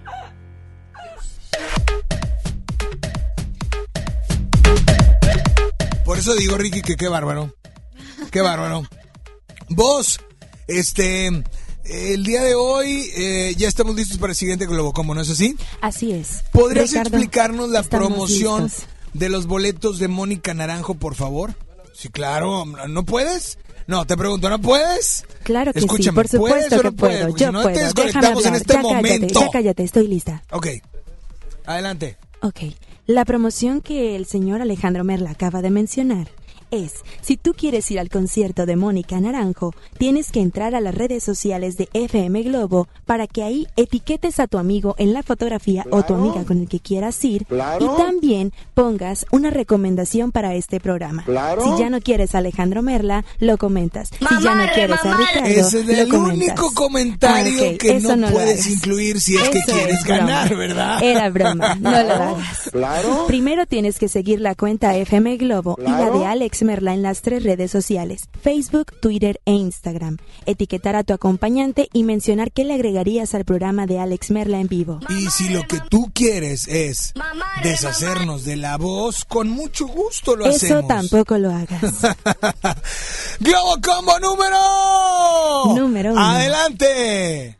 Por eso digo, Ricky, que qué bárbaro. Qué bárbaro. Vos, este, el día de hoy eh, ya estamos listos para el siguiente Globo, ¿cómo no es así? Así es. ¿Podrías Ricardo, explicarnos la promoción listos. de los boletos de Mónica Naranjo, por favor? Sí, claro. ¿No puedes? No, te pregunto, ¿no puedes? Claro que Escúchame, sí, por ¿puedes supuesto que no puedes? puedo. Yo si no, puedo. te Déjame en este ya cállate, momento. ya cállate, estoy lista. Ok, adelante. Ok. La promoción que el señor Alejandro Merla acaba de mencionar es, si tú quieres ir al concierto de Mónica Naranjo, tienes que entrar a las redes sociales de FM Globo para que ahí etiquetes a tu amigo en la fotografía o tu amiga con el que quieras ir Claro. y también pongas una recomendación para este programa. Claro. Si ya no quieres a Alejandro Merla, lo comentas. si ya no quieres a Ricardo, Ese es lo el comentas. único comentario Ah, que eso no, puedes hagas. incluir si es que quieres es ganar, ¿verdad? Era broma, no lo hagas. Claro. Primero tienes que seguir la cuenta FM Globo y la de Alex Alex Merla en las tres redes sociales, Facebook, Twitter e Instagram. Etiquetar a tu acompañante y mencionar qué le agregarías al programa de Alex Merla en vivo. Y si lo que tú quieres es deshacernos de la voz, con mucho gusto lo Eso hacemos. tampoco lo hagas. Globo Combo número Número uno. Adelante.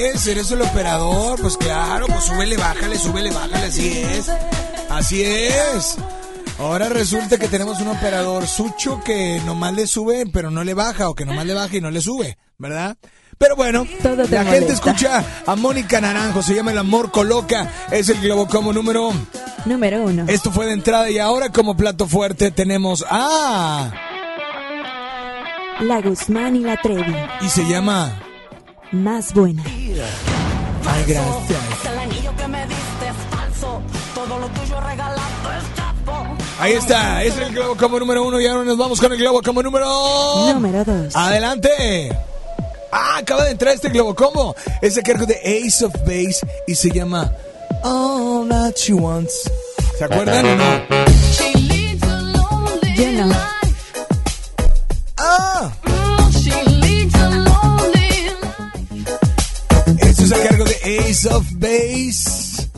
Es, eres el operador, pues claro, pues súbele, bájale, súbele, bájale, así es. Así es. Ahora resulta que tenemos un operador sucho que nomás le sube, pero no le baja, o que nomás le baja y no le sube, ¿verdad? Pero bueno, Todo la gente escucha a Mónica Naranjo, se llama El Amor Coloca, es el Globo como número. Número uno. Esto fue de entrada y ahora como plato fuerte tenemos a... La Guzmán y la Trevi. Y se llama... Más buena. Ay, gracias. Ahí está, es el Globo como número uno y ahora nos vamos con el Globo como número... Número dos. Adelante. Ah, acaba de entrar este Globo Combo. Es a cargo de Ace of Base y se llama All That She Wants. ¿Se acuerdan o no? Ace of Base.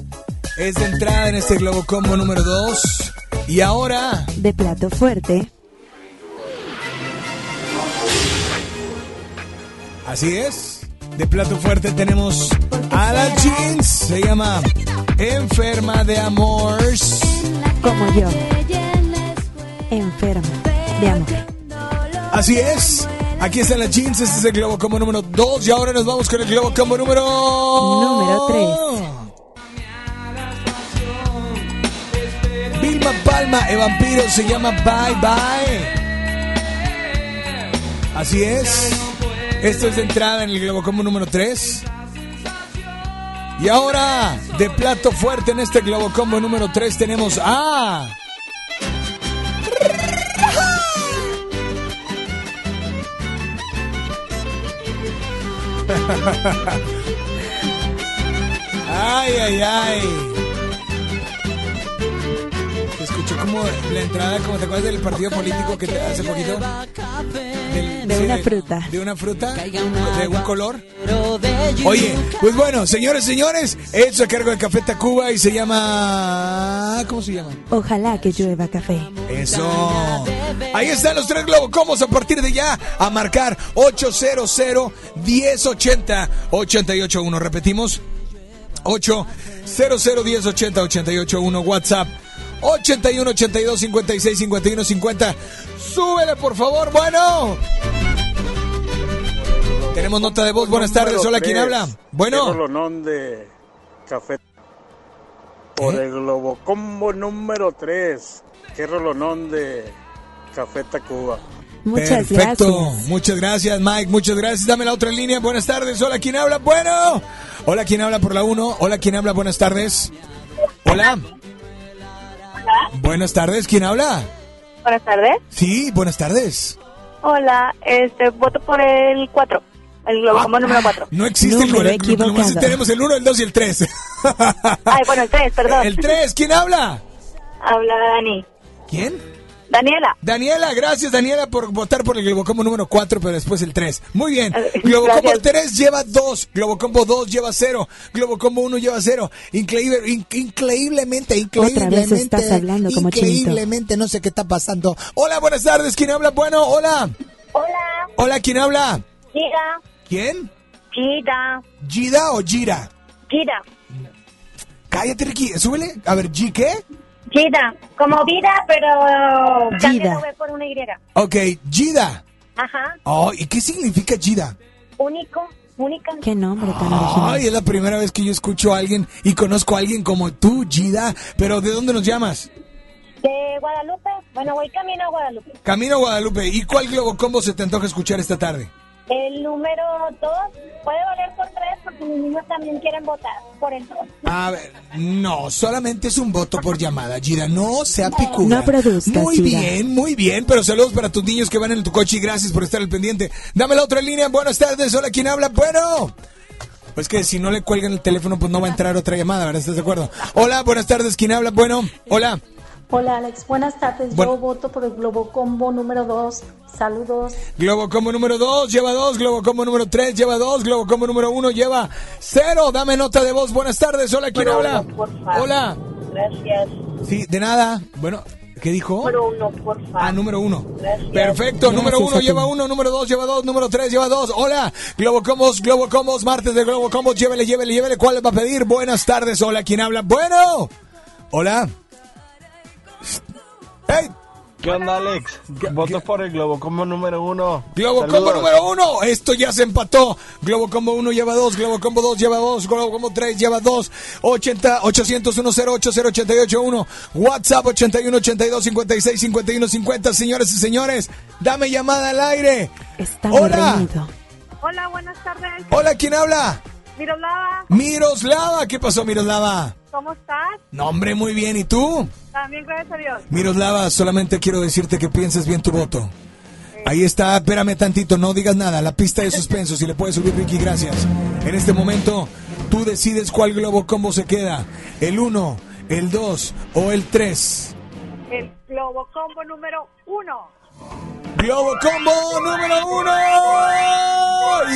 Es de entrada en este Globo Combo número 2. Y ahora, De plato fuerte. así es. De plato fuerte tenemos a la Jeans. Se llama Enferma de Amors. Como yo. Enferma de amor. Así es. Aquí están las jeans, este es el globo combo número 2 y ahora nos vamos con el globo combo número... Número Vilma Palma, el vampiro se llama Bye Bye. Así es. Esto es de entrada en el globo combo número 3. Y ahora, de plato fuerte en este globo combo número 3 tenemos a... Ay, ay, ay. Escuchó como la entrada, como te acuerdas del partido político que te hace poquito. Del- De sí, una fruta. De una fruta, de un color. Oye, pues bueno, señores, señores, hecho a cargo de Café Tacuba y se llama... ¿Cómo se llama? Ojalá que llueva café. Eso. Ahí están los tres globocomos a partir de ya a marcar 800 1080 881. Repetimos. 800 1080 881 WhatsApp 81 82 56 51 50. Súbele por favor, bueno. Tenemos nota de voz. Buenas tardes. Hola, ¿quién habla? Bueno. de café. Por ¿Eh? el Globo Combo número 3. Qué rolonón de Café Tacuba. Muchas Perfecto. gracias. Muchas gracias, Mike. Muchas gracias. Dame la otra línea. Buenas tardes. Hola, ¿quién habla? Bueno. Hola, ¿quién habla por la 1? Hola, ¿quién habla? Buenas tardes. Hola. Buenas tardes. ¿Quién habla? Buenas tardes. Sí, buenas tardes. Hola, este, voto por el 4. El globo como número 4. No existe el Número que equivocado. Tenemos el 1, el 2 y el 3. Ay, bueno, el 3, perdón. El 3, ¿quién habla? Habla Dani. ¿Quién? Daniela. Daniela, gracias Daniela por votar por el Globocombo número 4, pero después el 3. Muy bien. Globocombo gracias. 3 lleva 2, Globocombo 2 lleva 0, Globocombo 1 lleva 0. Increíble, in- increíblemente, increíblemente. estás hablando como chinito. Increíblemente, no sé qué está pasando. Hola, buenas tardes, ¿quién habla? Bueno, hola. Hola. Hola, ¿quién habla? Gira. ¿Quién? Gira. ¿Gida o Gira? Gira. Cállate, Ricky, súbele. A ver, ¿G qué? Gira. Como vida, pero Gida. V por una Y. Ok, Gida. Ajá. Oh, ¿y qué significa Gida? Único. Única. Qué nombre tan original. Ay, es la primera vez que yo escucho a alguien y conozco a alguien como tú, Gida. Pero ¿de dónde nos llamas? De Guadalupe. Bueno, voy camino a Guadalupe. Camino a Guadalupe. ¿Y cuál Globo Combo se te antoja escuchar esta tarde? El número 2 puede valer por 3 porque mis niños también quieren votar por el 2. A ver, no, solamente es un voto por llamada, Gira. No sea picuda. No produzcas, Muy Gira. bien, muy bien. Pero saludos para tus niños que van en tu coche y gracias por estar al pendiente. Dame la otra línea. Buenas tardes. Hola, ¿quién habla? Bueno. Pues que si no le cuelgan el teléfono, pues no va a entrar otra llamada, ¿verdad? ¿Estás de acuerdo? Hola, buenas tardes. ¿Quién habla? Bueno, hola. Hola Alex, buenas tardes. Bueno. Yo voto por el Globo Combo número 2. Saludos. Globo Combo número 2 lleva 2, Globo Combo número 3 lleva 2, Globo Combo número 1 lleva 0. Dame nota de voz. Buenas tardes. Hola, ¿quién habla? Hola. Gracias. Sí, de nada. Bueno, ¿qué dijo? Número 1, por favor. Ah, número 1. Gracias. Perfecto, Gracias número uno lleva uno, número dos lleva dos, número tres lleva dos. Hola, Globo Combos, Globo Combos, martes de Globo Combos, llévele, llévele, llévele. ¿Cuál le va a pedir? Buenas tardes, hola, ¿quién habla? Bueno, hola. Hey, ¿Qué onda, Alex? Voto por el Globo como número uno. Globo Saludos. Combo número uno, esto ya se empató. Globo Combo uno lleva dos, Globo Combo dos lleva dos, Globo Combo tres lleva dos. 80 800 108 0881 WhatsApp 81 82 56 51 50. Señores y señores, dame llamada al aire. Está Hola. Hola, buenas tardes. Hola, ¿quién habla? Miroslava, Miroslava, ¿qué pasó, Miroslava? ¿cómo estás? No, hombre, muy bien, ¿y tú? También, gracias a Dios. Miroslava, solamente quiero decirte que pienses bien tu voto. Ahí está, espérame tantito, no digas nada. La pista de suspenso, si le puedes subir, Ricky, gracias. En este momento, tú decides cuál globo combo se queda: el 1, el 2 o el 3. El Globo Combo número 1. Globo combo número 1.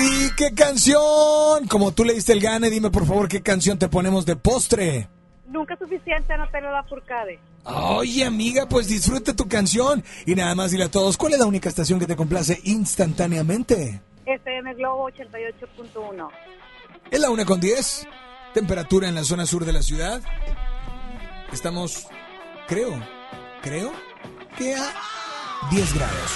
¿Y qué canción? Como tú le diste el gane, dime por favor qué canción te ponemos de postre. Nunca es suficiente no tener la furcade. Oye, amiga, pues disfruta tu canción. Y nada más dile a todos, ¿cuál es la única estación que te complace instantáneamente? FM Globo 88.1. Es la 1 con 10. Temperatura en la zona sur de la ciudad. Estamos, creo, creo que a 10 grados.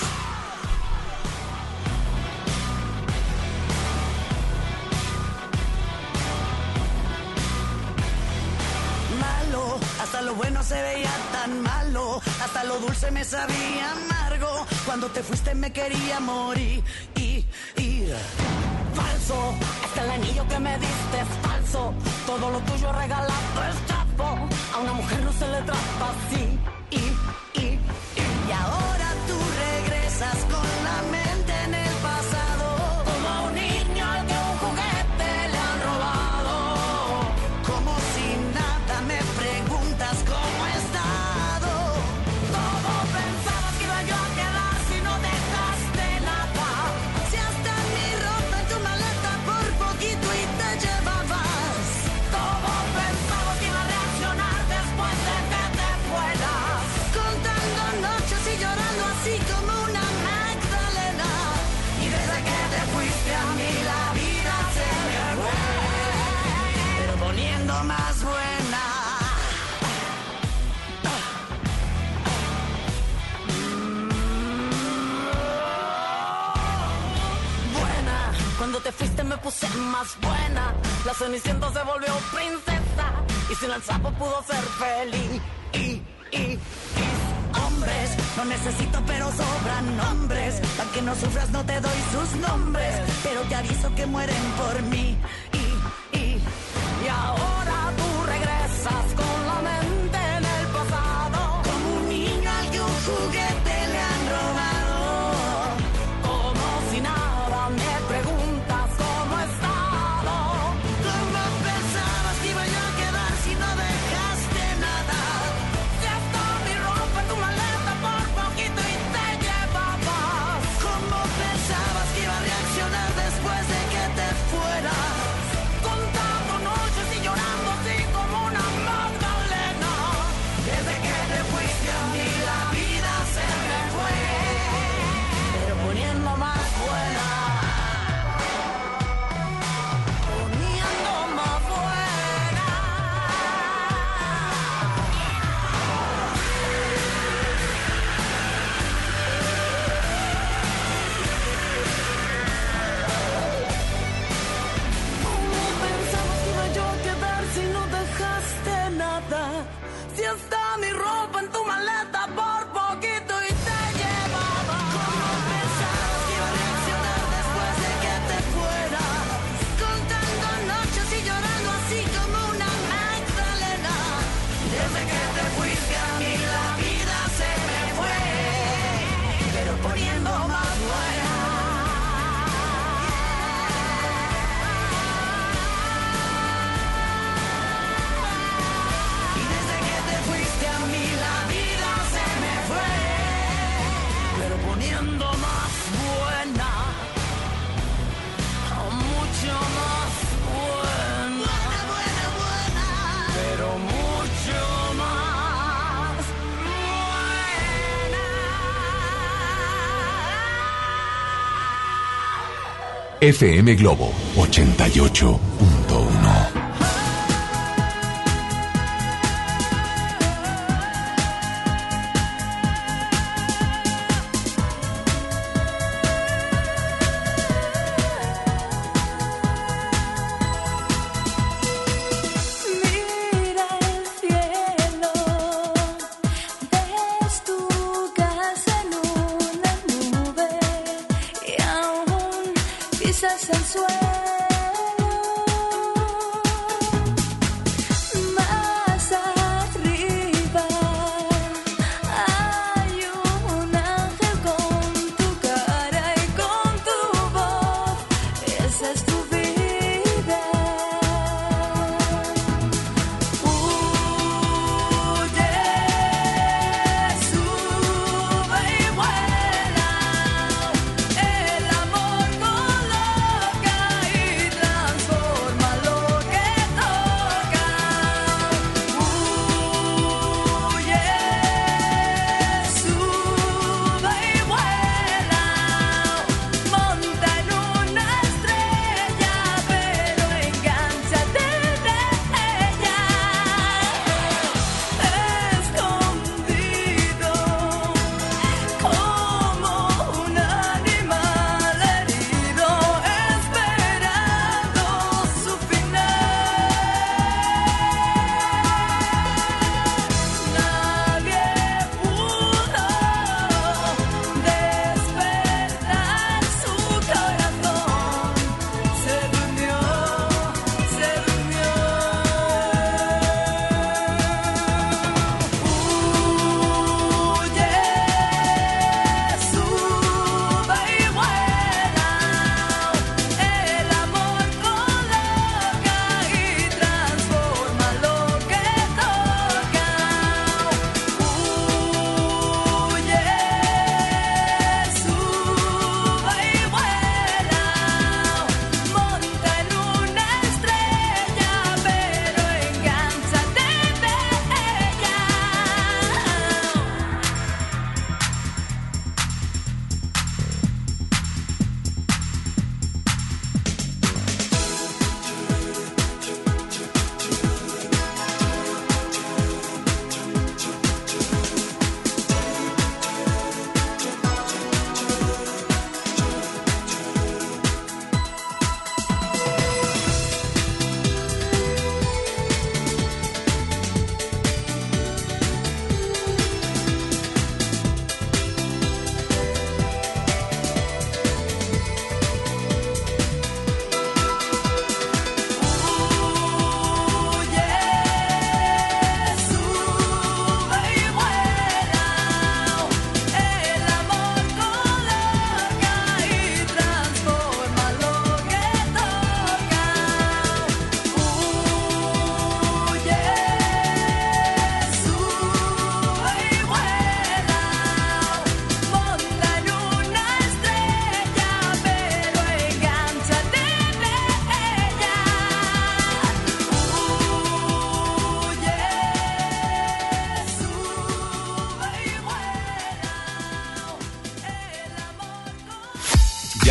malo, hasta lo bueno se veía tan malo, hasta lo dulce me sabía amargo, cuando te fuiste me quería morir, y, y, falso, hasta el anillo que me diste es falso, todo lo tuyo regalado es chapo, a una mujer no se le trata así, y, y, y, y ahora tú regresas te fuiste me puse más buena. La cenicienta se volvió princesa y sin el sapo pudo ser feliz. Y, y, hombres, no necesito pero sobran nombres. Para que no sufras no te doy sus nombres, pero te aviso que mueren por mí. Y, y, y ahora tú regresas con la mente FM Globo 88.1.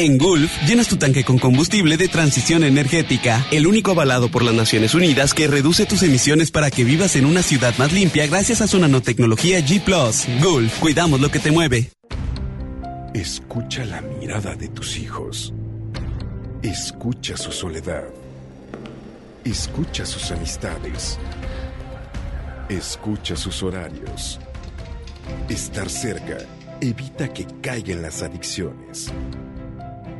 En Gulf, llenas tu tanque con combustible de transición energética, el único avalado por las Naciones Unidas que reduce tus emisiones para que vivas en una ciudad más limpia gracias a su nanotecnología G ⁇ Gulf, cuidamos lo que te mueve. Escucha la mirada de tus hijos. Escucha su soledad. Escucha sus amistades. Escucha sus horarios. Estar cerca evita que caigan las adicciones.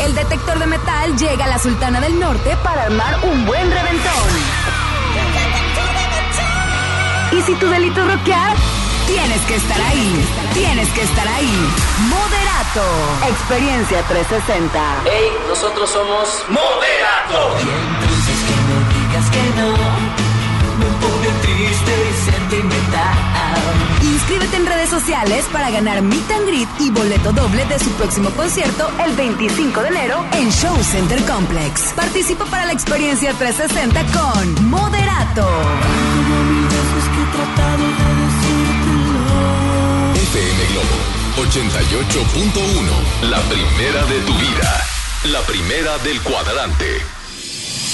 El detector de metal llega a la Sultana del Norte para armar un buen reventón. Y si tu delito es rockear, tienes que estar ahí. Tienes que estar ahí. Moderato. Experiencia 360. Hey, nosotros somos Moderato. En redes sociales para ganar Meet and Greet y boleto doble de su próximo concierto el 25 de enero en Show Center Complex. Participa para la experiencia 360 con Moderato. FM Globo 88.1. La primera de tu vida. La primera del cuadrante.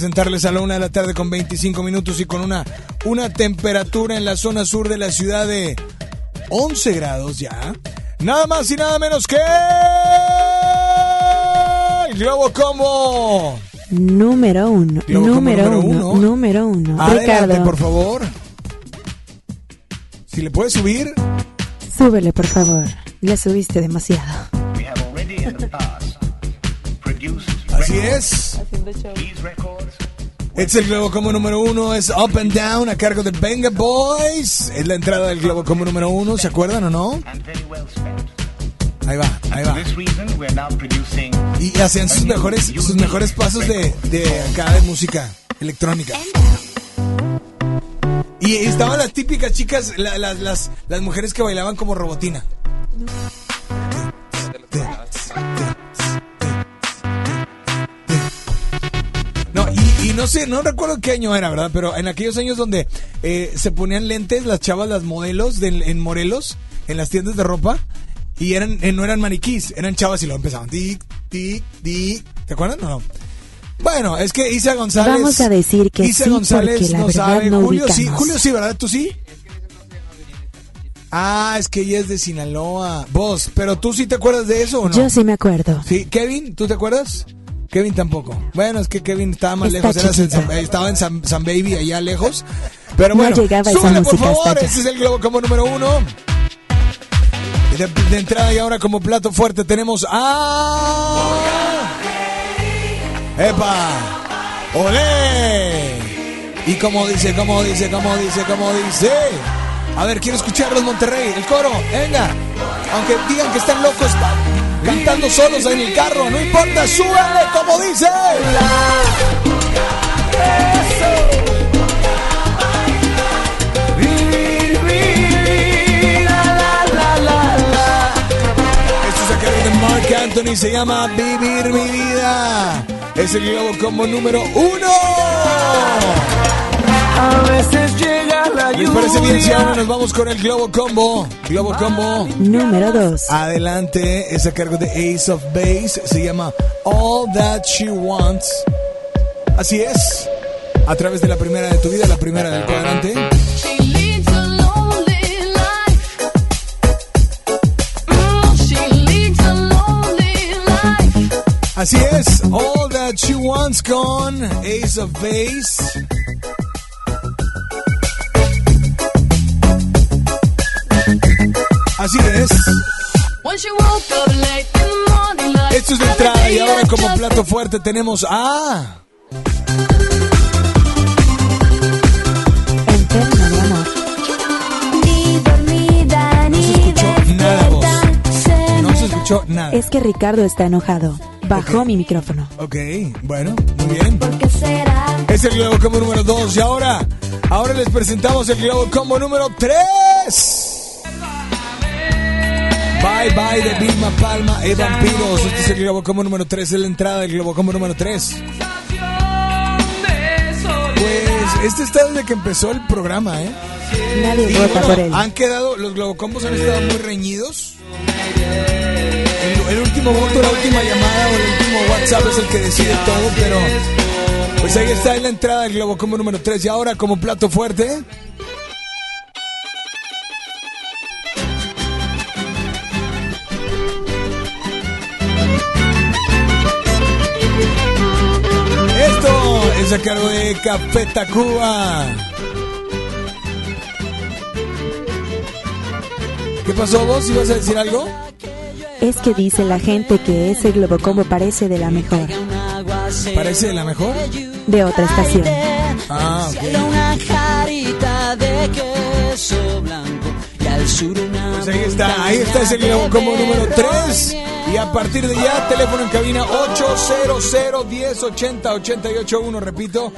Presentarles a la una de la tarde con 25 minutos y con una, una temperatura en la zona sur de la ciudad de 11 grados ya. Nada más y nada menos que... El Globo Combo. Número uno, Globo número, número uno, uno. número uno. Adelante, Ricardo, por favor. Si le puedes subir. súbele, por favor. Le subiste demasiado. Así es. Es el Globo Combo número uno, es Up and Down a cargo de Venga Boys. Es la entrada del Globo Combo número uno, ¿se acuerdan o no? Ahí va, ahí va. Y hacían sus mejores, sus mejores pasos de, de acá de música electrónica. Y estaban las típicas chicas, la- las, las, las mujeres que bailaban como robotina. Y, no sé, no recuerdo qué año era, ¿verdad? Pero en aquellos años donde eh, se ponían lentes las chavas, las modelos de- en Morelos, en las tiendas de ropa, y eran eh, no eran maniquís, eran chavas y luego empezaban tic, tic, tic. ¿Te acuerdan o no? Bueno, es que Isa González. Vamos a decir que Isa sí, González la no sabe. no Julio sí. Julio sí, ¿verdad? ¿Tú sí? Ah, es que ella es de Sinaloa. Vos, pero tú sí te acuerdas de eso o no? Yo sí me acuerdo. Sí, Kevin, ¿tú te acuerdas? Kevin tampoco. Bueno, es que Kevin estaba más Está lejos, en. San- eh, estaba en San, San Baby allá lejos. Pero No bueno, llegaba esa súbele, por música hasta favor, ese es el Globo como número uno. De, de entrada y ahora como plato fuerte tenemos a... ¡Epa! ¡Olé! Y como dice, como dice, como dice, como dice. A ver, quiero escucharlos, Monterrey. El coro, venga. Aunque digan que están locos cantando solos en el carro, no importa, súbale como dice. Mark Anthony, se llama Vivir mi vida. Es el globo como número uno. A veces llega la ¿Les parece bien si ahora nos vamos con el Globo Combo? Globo Combo. Número 2. Adelante, es a cargo de Ace of Base. Se llama All That She Wants. Así es. A través de la primera de tu vida, la primera del cuadrante. Así es. All That She Wants con Ace of Base. Así es. Esto es de entrada y ahora como plato fuerte tenemos a... Nada vos. No se escuchó nada. Es que Ricardo está enojado. Bajó mi micrófono. Ok, bueno, muy bien. Es el Globo Combo número 2 y ahora, ahora les presentamos el Globo Combo número 3. Bye bye de Vilma Palma e Vampiros. Este es el Globo Combo número 3, es la entrada del Globo Combo número 3. Pues este está desde que empezó el programa, ¿eh? Nadie Y vota bueno, por él. Han quedado, los Globocombos han estado muy reñidos. El, el último voto, la última llamada o el último WhatsApp es el que decide todo, pero pues ahí está en la entrada del Globocombo número 3 y ahora como plato fuerte. A cargo de Café Tacuba. ¿Qué pasó vos? ¿Ibas a decir algo? Es que dice la gente que ese Globocombo parece de la mejor. ¿Parece de la mejor? De otra estación. Ah, Cielo, una jarita de queso blanco Pues ahí está, ahí está ese Globocombo número 3. Y a partir de ya, teléfono en cabina 800 1080 881, repito,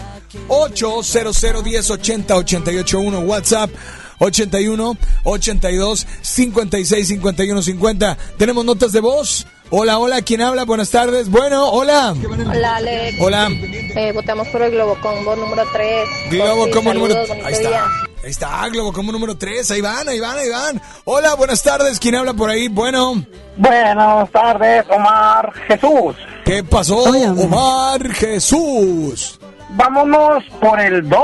800 1080 881, WhatsApp 81 82 56 51 50. Tenemos notas de voz. Hola, hola, ¿quién habla? Buenas tardes. Bueno, hola. Hola, Alex. Hola. Eh, votamos por el Globocombo número 3. Globo como número Saludos, Ahí bonito está. día. Ahí está, Globo como número 3. Ahí van, ahí van, ahí van. Hola, buenas tardes. ¿Quién habla por ahí? Bueno. Buenas tardes, Omar Jesús. ¿Qué pasó, Omar Jesús? Vámonos por el 2.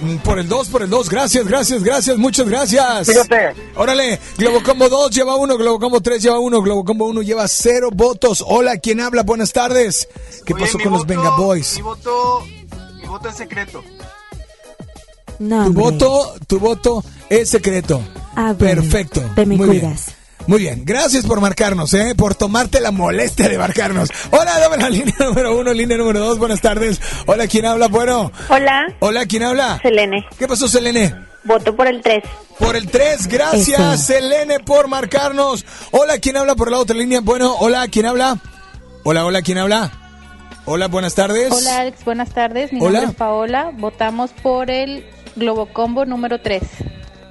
Mm, Por el 2, por el 2. Gracias, gracias, gracias. Muchas gracias. Fíjate. Órale, Globocombo 2 lleva 1, Globocombo 3 lleva 1, Globocombo 1 lleva 0 votos. Hola, ¿quién habla? Buenas tardes. ¿Qué Oye, pasó con los voto- Venga Boys? Mi voto, mi voto es secreto. No, Tu voto, tu voto es secreto. Ah, bueno. Perfecto. Te me Muy cuidas. bien. Muy bien, gracias por marcarnos, ¿eh? por tomarte la molestia de marcarnos. Hola, dame la línea número uno, línea número dos, buenas tardes. Hola, ¿quién habla? Bueno. Hola. Hola, ¿quién habla? Selene. ¿Qué pasó, Selene? Voto por el 3. Por el 3, gracias, Eso. Selene, por marcarnos. Hola, ¿quién habla por la otra línea? Bueno, hola, ¿quién habla? Hola, hola, ¿quién habla? Hola, buenas tardes. Hola Alex, buenas tardes. Mi Hola. nombre es Paola. Votamos por el Globocombo número 3.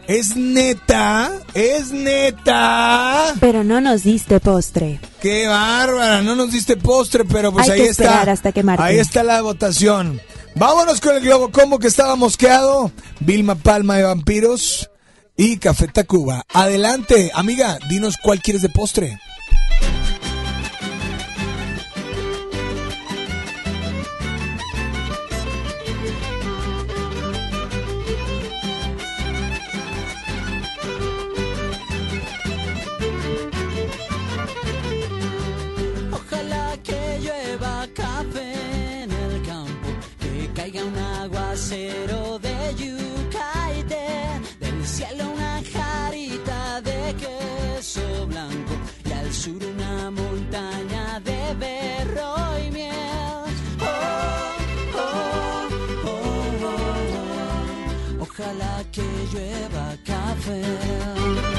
¿Es neta? ¿Es neta? Pero no nos diste postre. Qué bárbara, no nos diste postre, pero pues Hay ahí que está. esperar hasta que. Ahí está la votación. Vámonos con el Globo Combo que estaba mosqueado. Vilma Palma de Vampiros y Café Tacuba. Adelante, amiga, dinos cuál quieres de postre. De yuca del cielo una jarita de queso blanco y al sur una montaña de berro y miel. Oh, oh, oh, oh, oh. Ojalá que llueva café.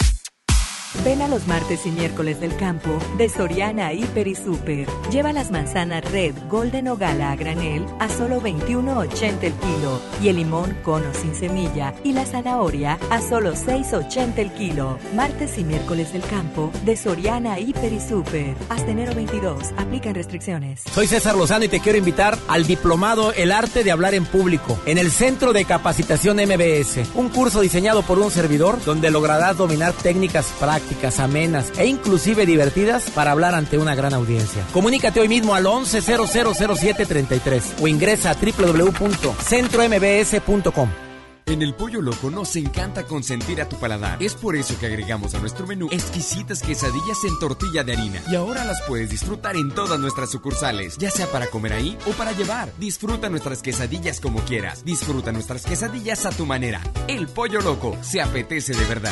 Ven a los martes y miércoles del campo de Soriana Hiper y Super. Lleva las manzanas Red, Golden o Gala a granel a solo 21.80 el kilo y el limón cono sin semilla y la zanahoria a solo 6.80 el kilo. Martes y miércoles del campo de Soriana Hiper y Super. Hasta enero 22. Aplican restricciones. Soy César Lozano y te quiero invitar al diplomado El arte de hablar en público en el Centro de Capacitación MBS, un curso diseñado por un servidor donde lograrás dominar técnicas prácticas, amenas e inclusive divertidas para hablar ante una gran audiencia. Comunícate hoy mismo al 11000733 o ingresa a www.centrombs.com. En el Pollo Loco nos encanta consentir a tu paladar. Es por eso que agregamos a nuestro menú exquisitas quesadillas en tortilla de harina. Y ahora las puedes disfrutar en todas nuestras sucursales, ya sea para comer ahí o para llevar. Disfruta nuestras quesadillas como quieras. Disfruta nuestras quesadillas a tu manera. El Pollo Loco se apetece de verdad.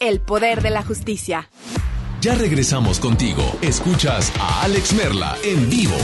El poder de la justicia. Ya regresamos contigo. Escuchas a Alex Merla en vivo.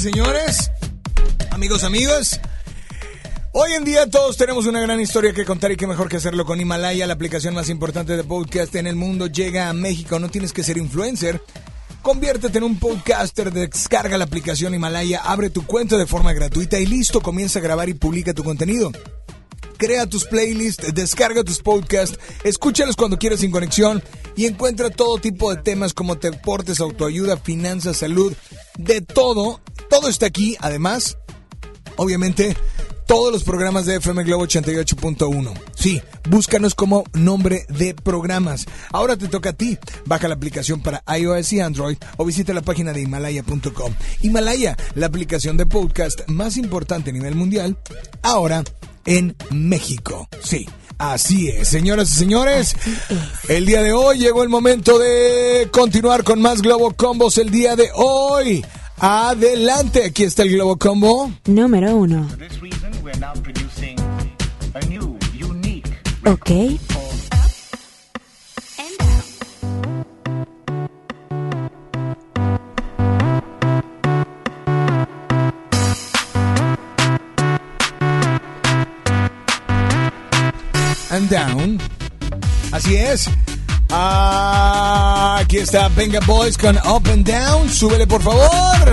Señores, amigos, amigas. Hoy en día todos tenemos una gran historia que contar y qué mejor que hacerlo con Himalaya, la aplicación más importante de podcast en el mundo. Llega a México, no tienes que ser influencer. Conviértete en un podcaster, descarga la aplicación Himalaya, abre tu cuenta de forma gratuita y listo, comienza a grabar y publica tu contenido. Crea tus playlists, descarga tus podcasts, escúchalos cuando quieras sin conexión y encuentra todo tipo de temas como deportes, autoayuda, finanzas, salud, de todo. Todo está aquí. Además, obviamente, todos los programas de FM Globo 88.1. Sí, búscanos como nombre de programas. Ahora te toca a ti. Baja la aplicación para iOS y Android o visita la página de Himalaya.com. Himalaya, la aplicación de podcast más importante a nivel mundial, ahora en México. Sí. Así es, señoras y señores. El día de hoy llegó el momento de continuar con más Globo Combos el día de hoy. Adelante, aquí está el Globo Combo. Número uno. Ok. and down. Así es. Aquí está Venga Boys con Up and Down. Súbele, por favor.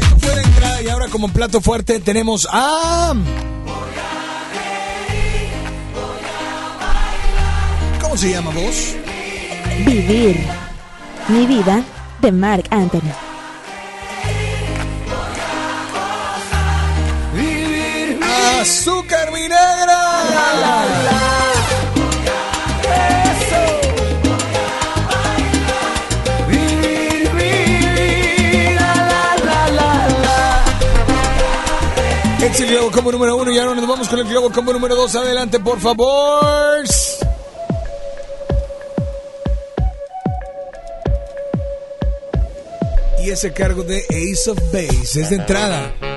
Esto fue la entrada y ahora como plato fuerte tenemos a... ¿Cómo se llama vos? Vivir. Mi vida de Mark Anthony. Azúcar mi negra. Es el globo combo número uno y ahora nos vamos con el globo combo número dos. Adelante, por favor. Y ese cargo de Ace of Base es de entrada.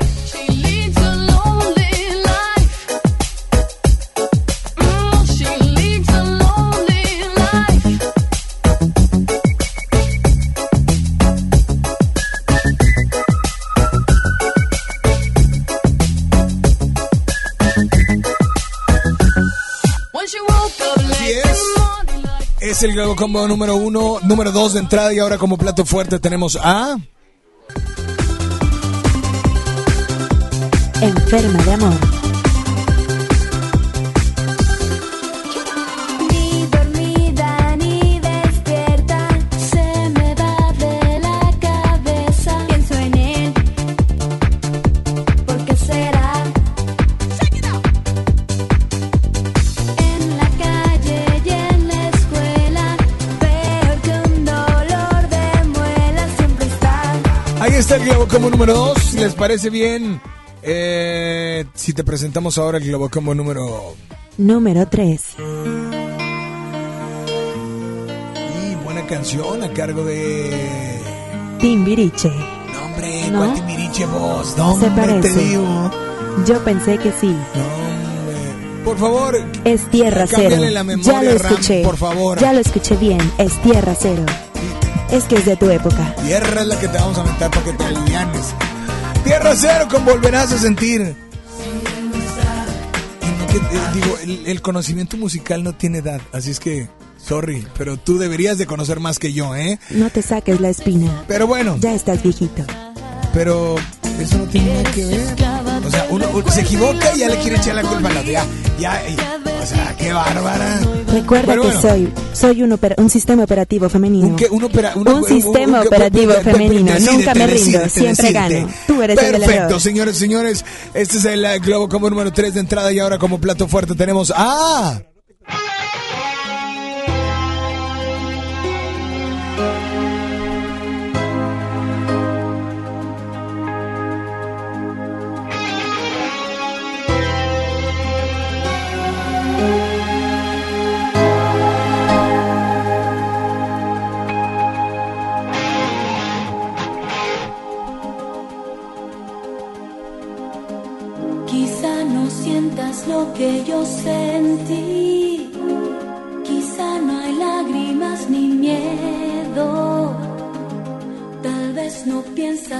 El globo combo número uno, número dos de entrada y ahora como plato fuerte tenemos a... Enferma de amor. Globo número dos. ¿Les parece bien? Eh, si te presentamos ahora el globo combo número... Número 3. Y buena canción a cargo de... Timbiriche. Hombre, ¿No? ¿cuál Timbiriche vos? No, Se hombre, te parece. digo. Yo pensé que sí. Por favor, Es tierra cero. la memoria, Ya lo Ram, escuché. por favor. Ya lo escuché bien. Es tierra cero. Es que es de tu época. tierra es la que te vamos a meter para que te alivianes. Tierra cero con volverás a sentir. Que, eh, digo, el, el conocimiento musical no tiene edad, así es que, sorry, pero tú deberías de conocer más que yo, ¿eh? No te saques la espina. Pero bueno. Ya estás viejito. Pero eso no tiene nada que ver. O sea, uno, uno se equivoca y ya le quiere echar la culpa al otro. Ya, ya, y- o sea, qué bárbara. Recuerda que bueno. soy soy un, opera- un sistema operativo femenino. Un, qué- un opera- una- Un sistema operativo femenino. Nunca me rindo. Siempre gano. Tú eres el del Perfecto, señores, señores. Este es el eh, Globo como número 3 de entrada y ahora como plato fuerte tenemos ¡Ah! Lo que yo sentí. Quizá no hay lágrimas ni miedo.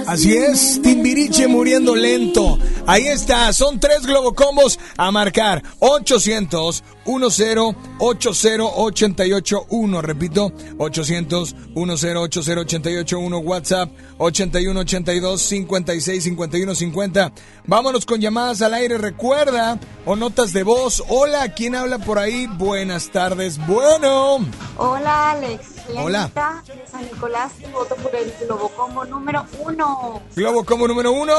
Así es, Timbiriche muriendo lento. Ahí está, son tres globocombos a marcar. 800 10 80 88 1. Repito, 800 10 80 88 1. WhatsApp 81 82 56 51 50. Vámonos con llamadas al aire. Recuerda, o notas de voz. Hola, ¿quién habla por ahí? Buenas tardes. Bueno. Hola Alex, Hola. De San Nicolás y voto por el Globocombo número uno. Globocombo número uno.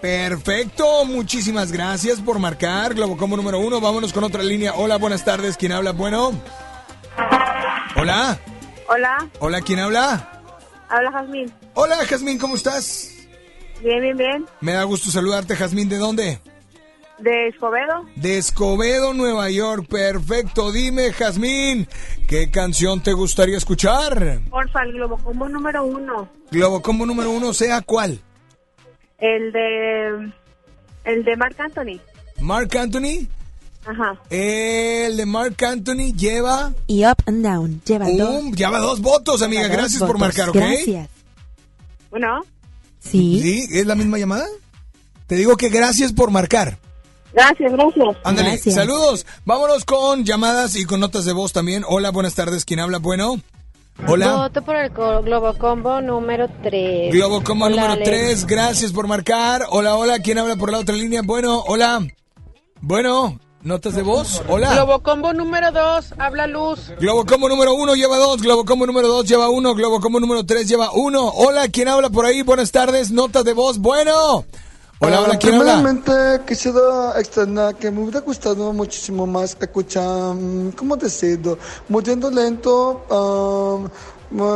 Perfecto, muchísimas gracias por marcar. Globocombo número uno. Vámonos con otra línea. Hola, buenas tardes. ¿Quién habla? Bueno. Hola. Hola, Hola, ¿quién habla? habla Jazmín. Hola, Jazmín, ¿cómo estás? Bien, bien, bien. Me da gusto saludarte, Jazmín. ¿De dónde? De Escobedo. De Escobedo, Nueva York. Perfecto. Dime, Jazmín, ¿qué canción te gustaría escuchar? Porfa, el Globocombo número uno. Globocombo número uno, sea cuál. El de. El de Marc Anthony. Mark Anthony. Ajá. El de Mark Anthony lleva. Y Up and Down. Lleva dos. Lleva dos votos, amiga. Dos Gracias por marcar, ¿ok? Gracias. Bueno, Sí. ¿Sí? ¿Es la misma llamada? Te digo que gracias por marcar. Gracias, gracias. Ándale, Gracias. saludos. Vámonos con llamadas y con notas de voz también. Hola, buenas tardes. ¿Quién habla? Bueno. Hola. Voto por el co- Globocombo número 3. Globo como Hola, número Alex. 3, gracias por marcar. Hola, hola, ¿quién habla por la otra línea? Bueno, hola. Bueno, notas de voz. Hola. Globocombo número 2, habla Luz. Globocombo número 1 lleva 2, Globocombo número 2 lleva 1, Globocombo número 3 lleva 1. Hola, ¿quién habla por ahí? Buenas tardes, notas de voz. Bueno. Hola, hola, ¿quién habla? Primeramente quisiera externar que me hubiera gustado muchísimo más escuchar, mm, ¿cómo decirlo? Muriendo lento, um,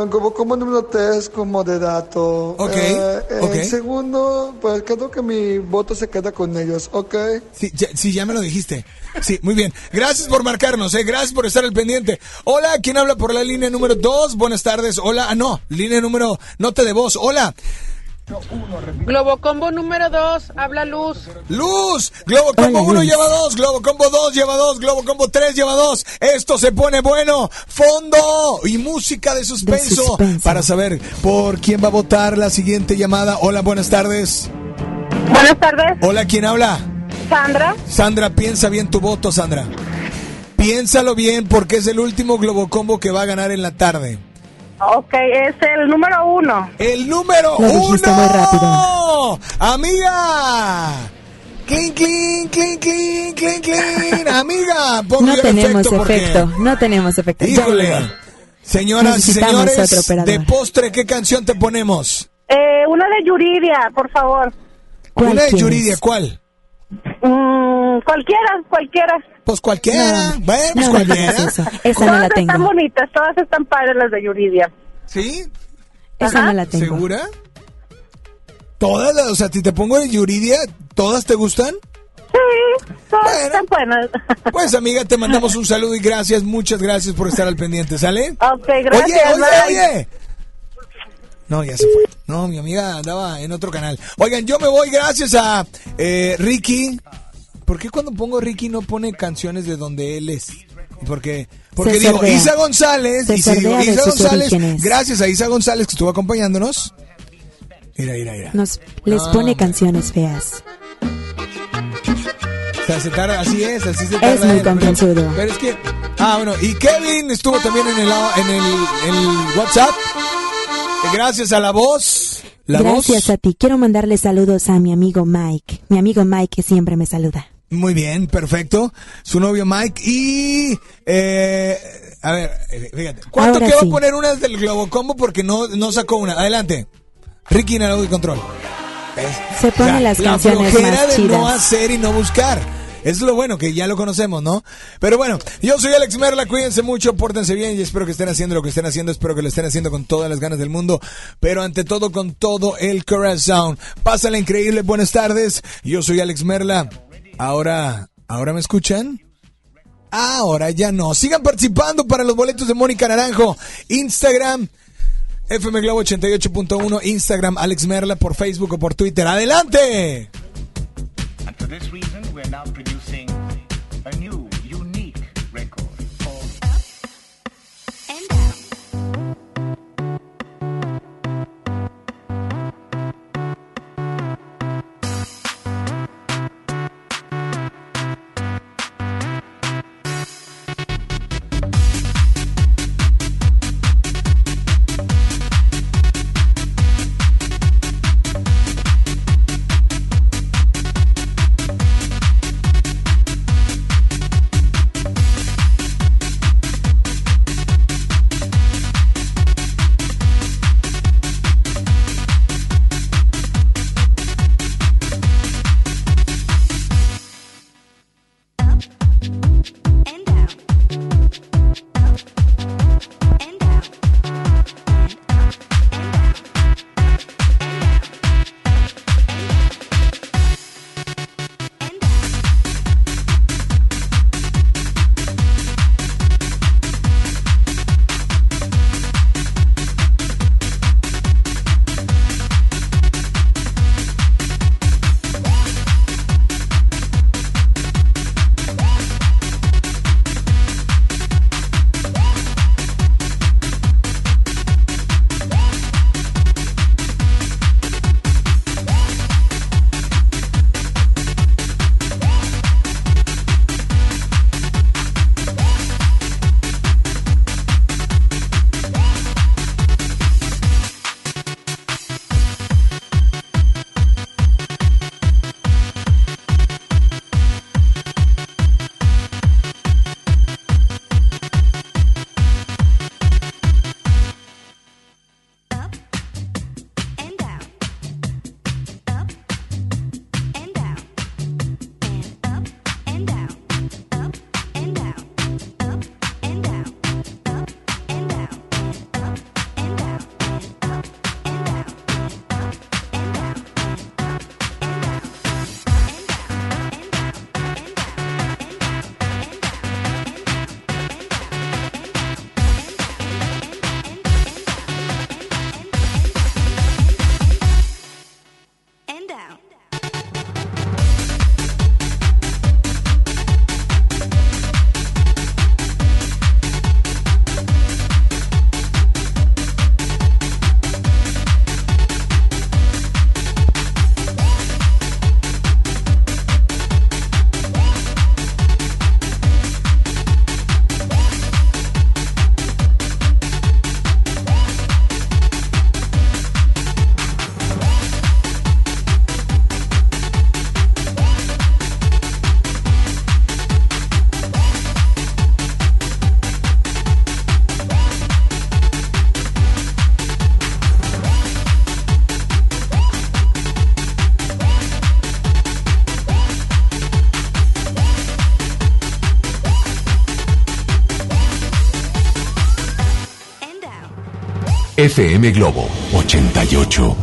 como, como número 3 con moderato. Ok, Eh, ok. En segundo, pues creo que mi voto se queda con ellos, ¿ok? Sí ya, sí, ya me lo dijiste. Sí, muy bien. Gracias por marcarnos, eh. Gracias por estar al pendiente. Hola, ¿quién habla por la línea número 2? Buenas tardes. Hola, ah, no, línea número, nota de voz. Hola. Globocombo número 2, habla Luz. Luz, Globo Combo Hola, 1 Luz. lleva 2, Globo Combo 2 lleva 2, Globo Combo 3 lleva 2. Esto se pone bueno. Fondo y música de suspenso, suspenso. para saber por quién va a votar la siguiente llamada. Hola, buenas tardes. Buenas tardes, Hola, ¿quién habla? Sandra. Sandra, piensa bien tu voto, Sandra. Piénsalo bien porque es el último Globo Combo que va a ganar en la tarde. Ok, es el número uno. El número Lo dijiste uno. muy rápido. Amiga. Clink, clink, clink, clink, clink, clink. Amiga, No el tenemos efecto porque-. No tenemos efecto. Híjole. Señoras y señores, de postre, ¿qué canción te ponemos? Eh, una de Yuridia, por favor. ¿Cuál Una de? Yuridia, ¿cuál? Mm, cualquiera, cualquiera. Pues cualquiera. No, bueno, pues no cualquiera. eso. Esa no todas la tengo. están bonitas, todas están padres las de Yuridia. ¿Sí? Esa no la tengo. ¿Segura? ¿Todas? las- O sea, si te pongo de Yuridia, ¿todas te gustan? Sí, todas están buenas. Pues amiga, te mandamos un saludo y gracias, muchas gracias por estar al pendiente, ¿sale? Ok, gracias. Oye, oye, bye. oye. No, ya se fue. No, mi amiga andaba en otro canal. Oigan, yo me voy gracias a eh, Ricky. ¿Por qué cuando pongo Ricky no pone canciones de donde él es? Porque, porque Se digo, sordea. Isa González, Se y si digo Isa González, orígenes. gracias a Isa González que estuvo acompañándonos. Mira, mira, mira. Nos les No, pone canciones feas. O sea, se tarda, así es, así se tarda. Es muy confianzudo. Pero es que. Ah, bueno, y Kevin estuvo también en el, en el, el WhatsApp. Gracias a la voz. La Gracias voz. a ti. Quiero mandarle saludos a mi amigo Mike. Mi amigo Mike que siempre me saluda. Muy bien, perfecto. Su novio Mike. Y. Eh, a ver, fíjate. ¿Cuánto Ahora que va sí. a poner una del Globo Combo? Porque no, no sacó una. Adelante. Ricky en el audio control. ¿Ves? Se pone las la canciones flojera más de no hacer y no buscar. Es lo bueno, que ya lo conocemos, ¿no? Pero bueno, yo soy Alex Merla, cuídense mucho, pórtense bien y espero que estén haciendo lo que estén haciendo, espero que lo estén haciendo con todas las ganas del mundo, pero ante todo con todo el corazón. Pásala increíble, buenas tardes, yo soy Alex Merla. Ahora, ¿ahora me escuchan? Ahora ya no. Sigan participando para los boletos de Mónica Naranjo. Instagram, FM Globo 88.1, Instagram, Alex Merla por Facebook o por Twitter. ¡Adelante! FM Globo 88.1.